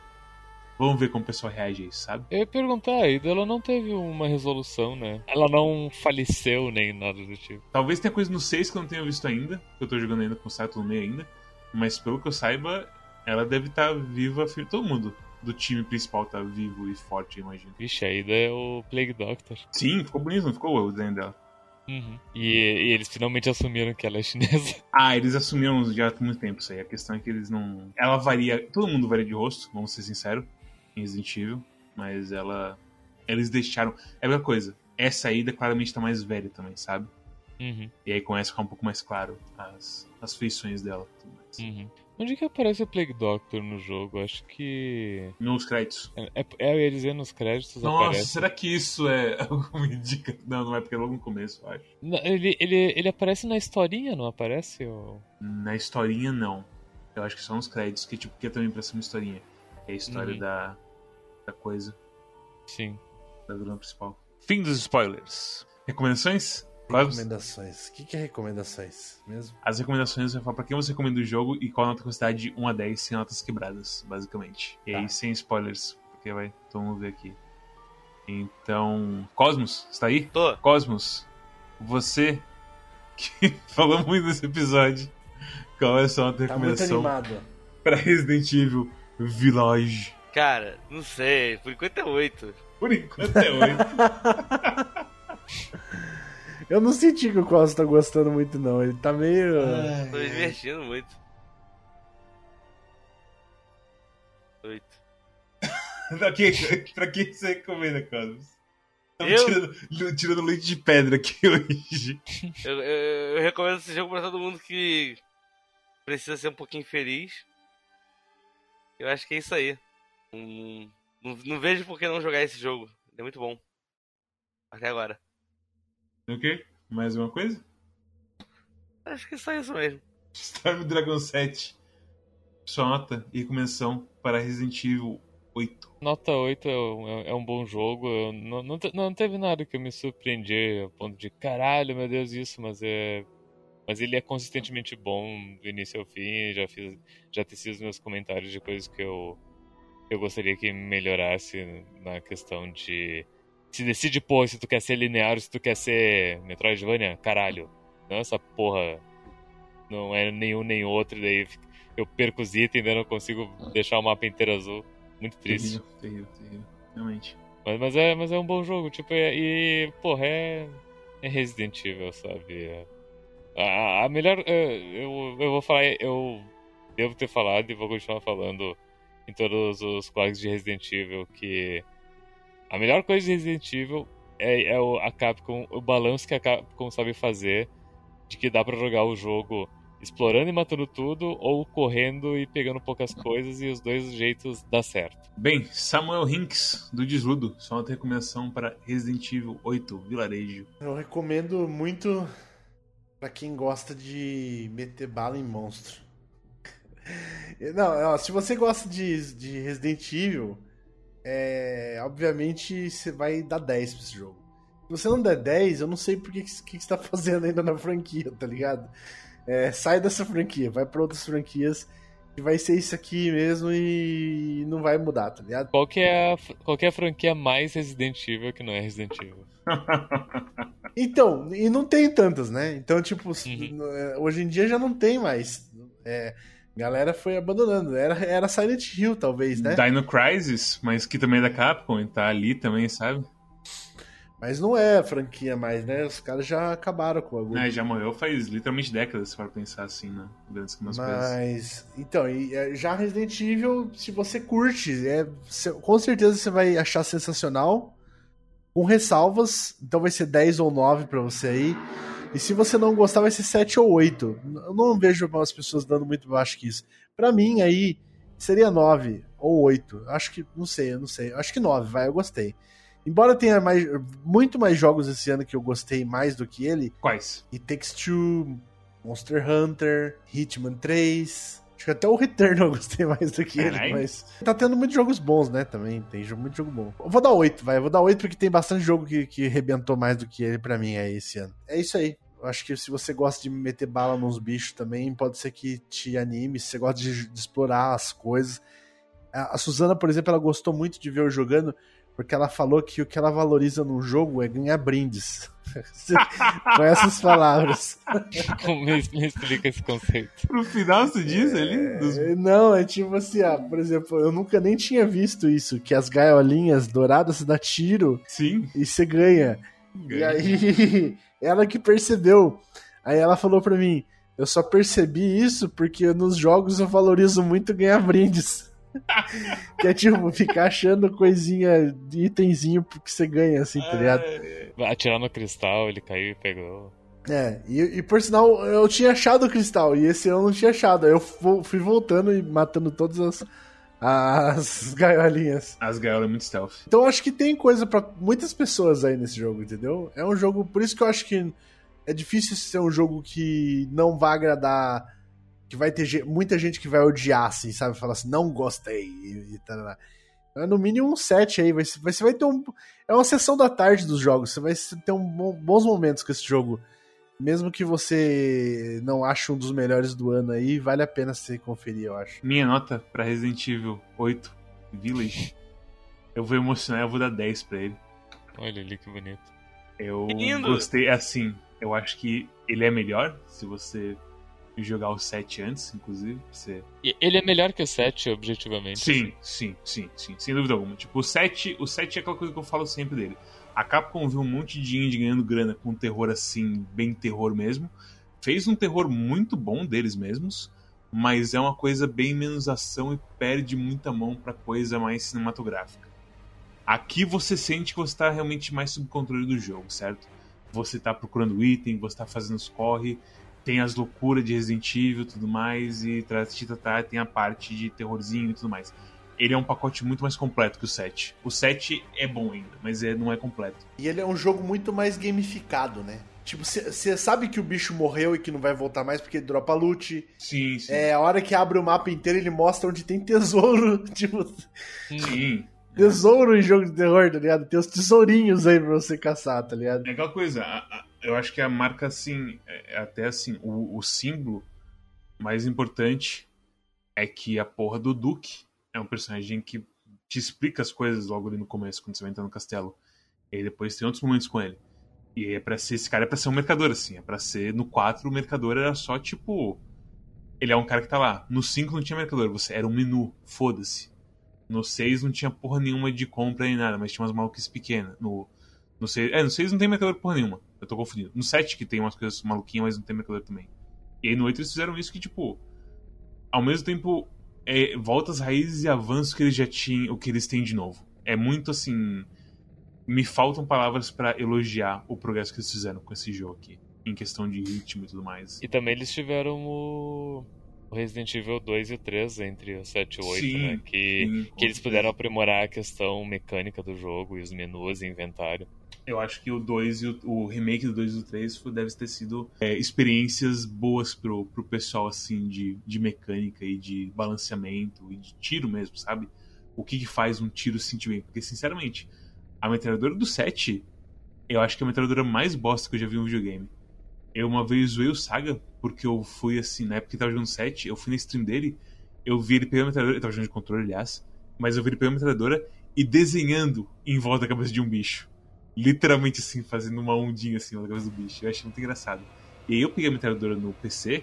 Vamos ver como o pessoal reage a isso, sabe? Eu ia perguntar, a Ida ela não teve uma resolução, né? Ela não faleceu nem nada do tipo. Talvez tenha coisa no 6 que eu não tenha visto ainda, que eu tô jogando ainda com o Sato no meio ainda. Mas pelo que eu saiba, ela deve estar viva, fi- todo mundo do time principal tá vivo e forte, eu imagino. Vixe, a Ida é o Plague Doctor. Sim, ficou bonito, não ficou o desenho dela? Uhum. E, e eles finalmente assumiram que ela é chinesa. Ah, eles assumiram já há muito tempo isso aí. A questão é que eles não. Ela varia. Todo mundo varia de rosto, vamos ser sinceros, em Resident Evil. Mas ela. Eles deixaram. É a mesma coisa. Essa aí claramente tá mais velha também, sabe? Uhum, E aí começa a ficar um pouco mais claro as, as feições dela. e tudo mais. uhum. Onde que aparece o Plague Doctor no jogo? Acho que. Nos créditos. É, é, eu ia dizer nos créditos Nossa, aparece. será que isso é alguma indica? Não, não é porque é logo no começo, eu acho. Não, ele, ele, ele aparece na historinha, não aparece? Ou... Na historinha, não. Eu acho que só nos créditos, que tipo, que é também pra ser uma historinha. É a história Uhum. da, da coisa, Sim. da vilã principal. Fim dos spoilers. Recomendações? Recomendações. O que, que é recomendações mesmo? As recomendações você fala pra quem você recomenda o jogo e qual a nota que você dá de 1 a 10 sem notas quebradas, basicamente. E aí Tá. sem spoilers, porque vai todo mundo ver aqui. Então. Cosmos, está aí? Tô. Cosmos, você que falou muito nesse episódio, qual é a sua nota de Tá muito recomendação animado. pra Resident Evil Village? Cara, não sei. Por enquanto é 8. Por enquanto é 8. Eu não senti que o Costa tá gostando muito, não. Ele tá meio. Tô me divertindo muito. 8. pra, quem, pra quem você recomenda, Cosmos? Eu? tirando, tirando leite de pedra aqui hoje. Eu, eu- eu recomendo esse jogo pra todo mundo que precisa ser um pouquinho feliz. Eu acho que é isso aí. Não, não, não vejo por que não jogar esse jogo. Ele é muito bom. Até agora. Ok? Mais uma coisa? Acho que é só isso mesmo. Storm Dragon 7. Sua nota e recomendação para Resident Evil 8. Nota 8 é um, é um bom jogo. Não, não, não teve nada que eu me surpreendi a ponto de caralho, meu Deus, isso, mas é. Mas ele é consistentemente bom do início ao fim. Já fiz, já teci os meus comentários de coisas que eu, eu gostaria que melhorasse na questão de. Se decide, pô, se tu quer ser linear ou se tu quer ser Metroidvania, caralho. Não essa porra. Não é nenhum nem outro, daí eu perco os itens, ainda não consigo deixar o mapa inteiro azul. Muito triste. Terrível, terrível, terrível. Realmente. Mas, mas, é, mas é um bom jogo, tipo, é- e, porra, é, é Resident Evil, sabe? É- a, a melhor. é, eu, eu vou falar, eu devo ter falado e vou continuar falando em todos os quadros de Resident Evil que a melhor coisa de Resident Evil é, é o, a Capcom, o balanço que a Capcom sabe fazer de que dá pra jogar o jogo explorando e matando tudo ou correndo e pegando poucas coisas e os dois jeitos dá certo. Bem, Samuel Hinks, do Desludo. Sua nota de recomendação para Resident Evil 8 Vilarejo. Eu recomendo muito pra quem gosta de meter bala em monstro. Não, ó, se você gosta de, de Resident Evil, é, obviamente você vai dar 10 pra esse jogo. Se você não der 10, eu não sei por que, que, você tá fazendo ainda na franquia, tá ligado? É, sai dessa franquia, vai pra outras franquias que vai ser isso aqui mesmo e não vai mudar, tá ligado? Qual que é a, qual que é a franquia mais Resident Evil que não é Resident Evil? Então, e não tem tantas, né? Então, tipo, Uhum. é, hoje em dia já não tem mais. É, galera foi abandonando. Era, era Silent Hill, talvez, né? Dino Crisis, mas que também é da Capcom, tá ali também, sabe? Mas não é a franquia mais, né? Os caras já acabaram com o bagulho. É, já morreu faz literalmente décadas, para pensar assim, né? Grandes que umas. Mas, então, é, já Resident Evil, se você curte, é, com certeza você vai achar sensacional. Com ressalvas, então vai ser 10 ou 9 pra você aí. E se você não gostar, vai ser 7 ou 8. Eu não vejo as pessoas dando muito baixo que isso. Pra mim, aí, seria 9 ou 8. Acho que, não sei, eu não sei. Acho que 9, vai, eu gostei. Embora tenha mais, muito mais jogos esse ano que eu gostei mais do que ele, Quais? It Takes Two, Monster Hunter, Hitman 3. Acho que até o Return eu gostei mais do que ele, mas. Tá tendo muitos jogos bons, né? Também. Tem jogo- muito jogo bom. Eu vou dar 8, vai. Eu vou dar 8 porque tem bastante jogo que, que rebentou mais do que ele pra mim aí esse ano. É isso aí. Eu acho que se você gosta de meter bala nos bichos também, pode ser que te anime. Se você gosta de, de explorar as coisas. A, a Suzana, por exemplo, ela gostou muito de ver eu jogando, porque ela falou que o que ela valoriza num jogo é ganhar brindes. Com essas palavras. Como me, me explica esse conceito? Pro final você diz ali? Dos... É, Não, é tipo assim, ah, por exemplo, eu nunca nem tinha visto isso, que as gaiolinhas douradas você dá tiro Sim. e você ganha. E aí, ela que percebeu. Aí ela falou pra mim, eu só percebi isso porque nos jogos eu valorizo muito ganhar brindes. Que é tipo, ficar achando coisinha, itemzinho que você ganha, assim, tá ligado? Atirar no cristal, ele caiu e pegou. É, e, e, por sinal, eu tinha achado o cristal, e esse eu não tinha achado. Aí eu fui voltando e matando todas as, as gaiolinhas. As gaiolas muito stealth. Então eu acho que tem coisa para muitas pessoas aí nesse jogo, entendeu? É um jogo, por isso que eu acho que é difícil ser um jogo que não vai agradar, que vai ter muita gente que vai odiar, assim, sabe? Falar assim, não gostei e, e tal. É no mínimo um 7 aí, vai, você vai ter um. É uma sessão da tarde dos jogos, você vai ter um, bons momentos com esse jogo mesmo que você não ache um dos melhores do ano aí, vale a pena você conferir, eu acho. Minha nota para Resident Evil 8 Village, eu vou emocionar, eu vou dar 10 pra ele. Olha ali que bonito. Eu gostei, assim, eu acho que ele é melhor se você jogar o 7 antes, inclusive. Você... Ele é melhor que o 7, objetivamente. Sim, sim, sim, sim, sem dúvida alguma. Tipo, o 7, o 7 é aquela coisa que eu falo sempre dele. A Capcom viu um monte de indie ganhando grana com terror assim, bem terror mesmo. Fez um terror muito bom deles mesmos, mas é uma coisa bem menos ação e perde muita mão para coisa mais cinematográfica. Aqui você sente que você está realmente mais sob controle do jogo, certo? Você está procurando item, você está fazendo os corre, tem as loucuras de Resident Evil e tudo mais, e tem a parte de terrorzinho e tudo mais ele é um pacote muito mais completo que o 7. O 7 é bom ainda, mas é, não é completo. E ele é um jogo muito mais gamificado, né? Tipo, você sabe que o bicho morreu e que não vai voltar mais porque dropa loot. Sim, sim. É, a hora que abre o mapa inteiro, ele mostra onde tem tesouro. Tipo. Sim. Tesouro em jogo de terror, tá ligado? Tem os tesourinhos aí pra você caçar, tá ligado? É aquela coisa, a, a, eu acho que a marca, assim, é, é até assim, o, o símbolo mais importante é que a porra do Duke é um personagem que te explica as coisas logo ali no começo, quando você vai entrar no castelo. E depois tem outros momentos com ele. E é pra ser, esse cara é pra ser um mercador, assim. É pra ser. No 4, o mercador era só tipo. Ele é um cara que tá lá. No 5 não tinha mercador, você era um menu, foda-se. No 6 não tinha porra nenhuma de compra nem nada, mas tinha umas maluquices pequenas. No, no 6, é, no 6 não tem mercador porra nenhuma. Eu tô confundindo. No 7 que tem umas coisas maluquinhas, mas não tem mercador também. E aí no 8 eles fizeram isso que, tipo. Ao mesmo tempo, é, volta às raízes e avanço que eles já tinham, o que eles têm de novo. É muito assim. Me faltam palavras para elogiar o progresso que eles fizeram com esse jogo aqui, em questão de ritmo e tudo mais. E também eles tiveram o Resident Evil 2 e o 3 entre o 7 e o 8, sim, né? Que, sim, que eles puderam aprimorar a questão mecânica do jogo e os menus e inventário eu acho que o 2 e o, o, remake do 2 e do 3 deve ter sido é, experiências boas pro, pro pessoal, assim, de, de mecânica e de balanceamento e de tiro mesmo, sabe? O que, que faz um tiro se sentir bem? Porque, sinceramente, a metralhadora do 7, eu acho que é a metralhadora mais bosta que eu já vi em um videogame. Eu uma vez zoei o Saga, porque eu fui assim, na época que tava jogando 7, eu fui na stream dele, eu vi ele pegando a metralhadora, ele tava jogando de controle, aliás, mas eu vi ele pegando a metralhadora e desenhando em volta da cabeça de um bicho literalmente assim, fazendo uma ondinha assim na cabeça do bicho. Eu achei muito engraçado. E aí eu peguei a metralhadora no PC,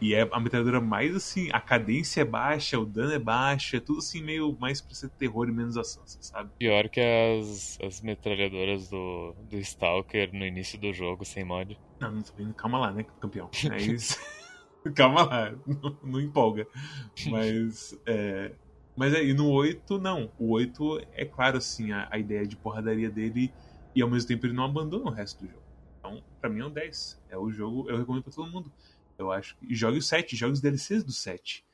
e é a metralhadora mais assim, a cadência é baixa, o dano é baixo, é tudo assim meio mais pra ser terror e menos ação, sabe? Pior que as, as metralhadoras do, do Stalker no início do jogo sem mod. Não, não tô vendo, calma lá, né, campeão? É calma lá, não, não empolga. Mas é, mas aí no 8, não. O 8 é claro, assim, a, a, ideia de porradaria dele e ao mesmo tempo ele não abandona o resto do jogo. Então, pra mim é um 10. É o jogo, eu recomendo pra todo mundo. Eu acho que. Jogue o 7, jogue os DLCs do 7.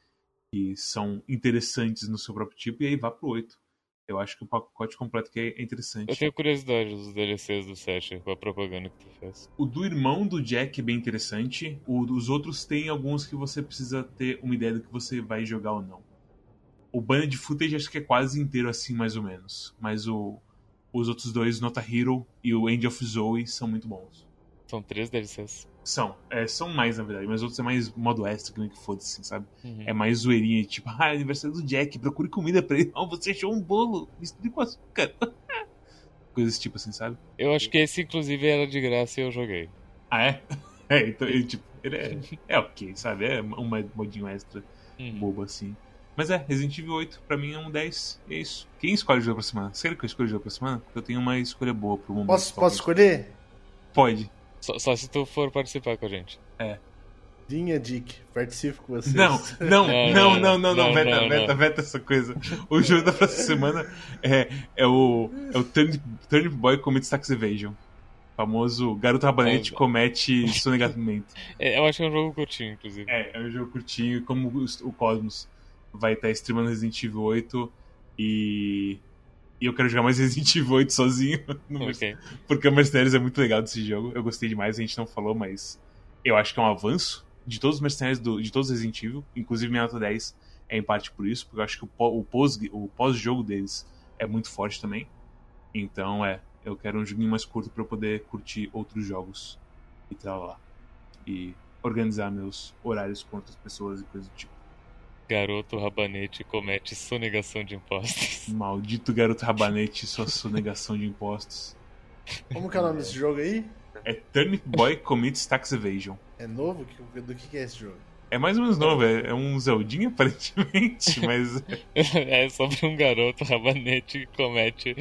Que são interessantes no seu próprio tipo, e aí vá pro 8. Eu acho que o pacote completo que é interessante. Eu tenho curiosidade dos DLCs do 7, com a propaganda que tu fez. O do irmão do Jack é bem interessante. O, os outros tem alguns que você precisa ter uma ideia do que você vai jogar ou não. O Banned Footage acho que é quase inteiro assim, mais ou menos. Mas o, os outros dois, Nota Hero e o End of Zoe, são muito bons. São três DLCs. São. É, são mais, na verdade. Mas outros é mais modo extra, que nem que foda assim, sabe? Uhum. É mais zoeirinha. Tipo, ah, é aniversário do Jack, procure comida pra ele. Oh, você achou um bolo. Misture com açúcar. Coisas tipo assim, sabe? Eu acho que esse, inclusive, era de graça e eu joguei. Ah, é? É, então, ele, tipo, ele é, é ok, sabe? É um modinho extra uhum. bobo assim. Mas é, Resident Evil 8 pra mim é um 10. É isso. Quem escolhe o jogo pra semana? Você quer que eu escolha o jogo pra semana? Porque eu tenho uma escolha boa pro momento. Posso, posso escolher? Pode. Só, só, se tu for participar com a gente. É. Dinha Dick, participo com vocês. Não, não, Não, não, não, não, não, não, não, veta, não, veta, veta essa coisa. O jogo da próxima semana é, é o, é o Turnip, Turnip Boy Commits Tax Evasion. O famoso garoto rabanete É. comete sonegamento. É, eu acho que é um jogo curtinho, inclusive. É, é um jogo curtinho, como o, o Cosmos vai estar streamando Resident Evil 8 e. E eu quero jogar mais Resident Evil 8 sozinho. no Merc- Ok. Porque o Mercenários é muito legal desse jogo. Eu gostei demais, a gente não falou, mas eu acho que é um avanço de todos os Mercenários do, de todos os Resident Evil, inclusive minha nota 10 é em parte por isso, porque eu acho que o, pó- o pós- o pós-jogo deles é muito forte também. Então, é, eu quero um joguinho mais curto pra eu poder curtir outros jogos e tal lá. E organizar meus horários com outras pessoas e coisas do tipo. Garoto rabanete comete sonegação de impostos. Maldito garoto rabanete e sua sonegação de impostos. Como que é o nome desse jogo aí? É Turnip Boy Commits Tax Evasion. É novo? Do que é esse jogo? É mais ou menos novo, é, é um Zeldinha aparentemente, mas É sobre um garoto rabanete que comete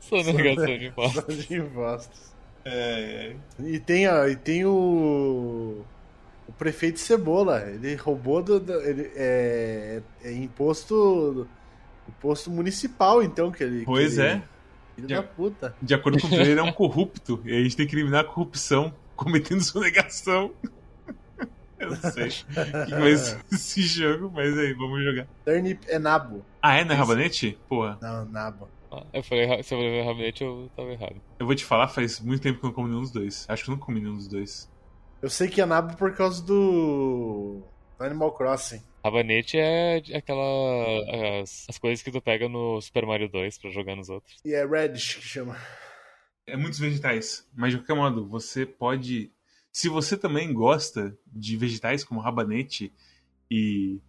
sonegação de impostos. De impostos. é, E tem, ó, e tem o. O prefeito Cebola. Ele roubou do. do- ele, é, é imposto. Imposto municipal, então, que ele. Pois que ele- é. Filho De- da puta. de acordo com o trailer, é um corrupto. E a gente tem que eliminar a corrupção cometendo sonegação. Eu não sei o que vai ser esse jogo, mas aí, vamos jogar. Turnip é nabo. Ah, é, né, Rabanete? Porra, Não, nabo. Ah, eu falei, se eu falei rabanete, eu tava errado. eu vou te falar, faz muito tempo que eu não como nenhum dos dois. Acho que eu não comi nenhum dos dois. Eu sei que é nabo por causa do. do Animal Crossing. Rabanete é aquela. As, as coisas que tu pega no Super Mario 2 pra jogar nos outros. E é Reddish que chama. É muitos vegetais, mas de qualquer modo, você pode. Se você também gosta de vegetais como rabanete e.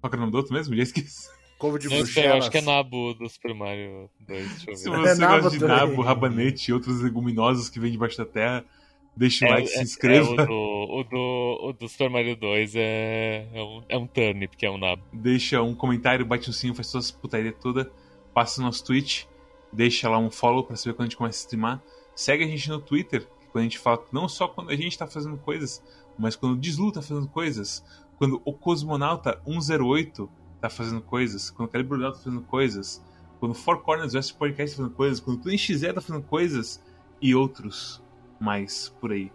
Qual que é o nome do outro mesmo? Já esqueci. Couve de Não, espera, eu Bruxelas. acho que é Nabo do Super Mario 2. Deixa eu Se você É nabo gosta de também. nabo, rabanete e outras leguminosas que vêm debaixo da terra, deixa o É, like, se é- inscreva. é, o, do, o, do, o do Super Mario 2 é, é, um, é um turnip, que é um nabo. deixa um comentário, bate um sininho, faz suas putaria toda, passa no nosso Twitch, deixa lá um follow pra saber quando a gente começa a streamar. Segue a gente no Twitter, quando a gente fala, não só quando a gente tá fazendo coisas, mas quando o Deslu tá fazendo coisas, quando o Cosmonauta 108 tá fazendo coisas, quando o Calibre tá fazendo coisas, quando o Four Corners West Podcast tá fazendo coisas, quando o XZ tá fazendo coisas e outros mais por aí.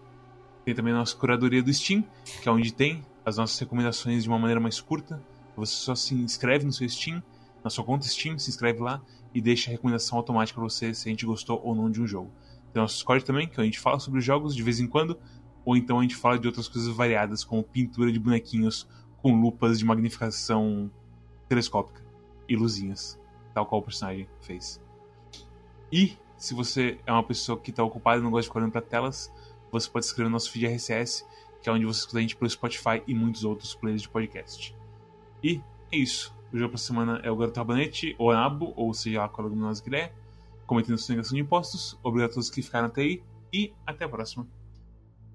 Tem também a nossa curadoria do Steam, que é onde tem as nossas recomendações de uma maneira mais curta. Você só se inscreve no seu Steam, na sua conta Steam, se inscreve lá e deixa a recomendação automática pra você se a gente gostou ou não de um jogo. Tem nosso Discord também, que a gente fala sobre jogos de vez em quando, ou então a gente fala de outras coisas variadas, como pintura de bonequinhos com lupas de magnificação telescópica e luzinhas, tal qual o personagem fez. E se você é uma pessoa que está ocupada e não gosta de ficar olhando para telas, você pode escrever no nosso feed RSS, que é onde você escuta a gente pelo Spotify e muitos outros players de podcast. E é isso. O jogo pra semana é o Garoto Rabanete, ou Anabo, ou seja lá qual é nós que é, cometendo sonegação de impostos. Obrigado a todos que ficaram até aí e até a próxima.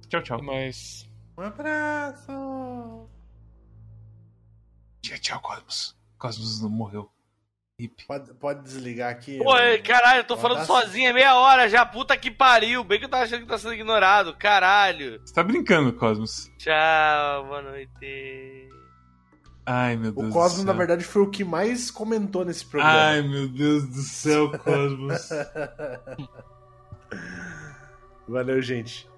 Tchau, tchau. Mas. Um abraço! Tchau, tchau, Cosmos. Cosmos não morreu. Pode, pode desligar aqui. Pô, eu- caralho, eu tô Um falando abraço. sozinho, é meia hora já, puta que pariu. Bem que eu tava achando que tá sendo ignorado, caralho. Você tá brincando, Cosmos? Tchau, boa noite. Ai, meu Deus O do Cosmo, céu. na verdade, foi o que mais comentou nesse programa. Ai, meu Deus do céu, Cosmos. Valeu, gente.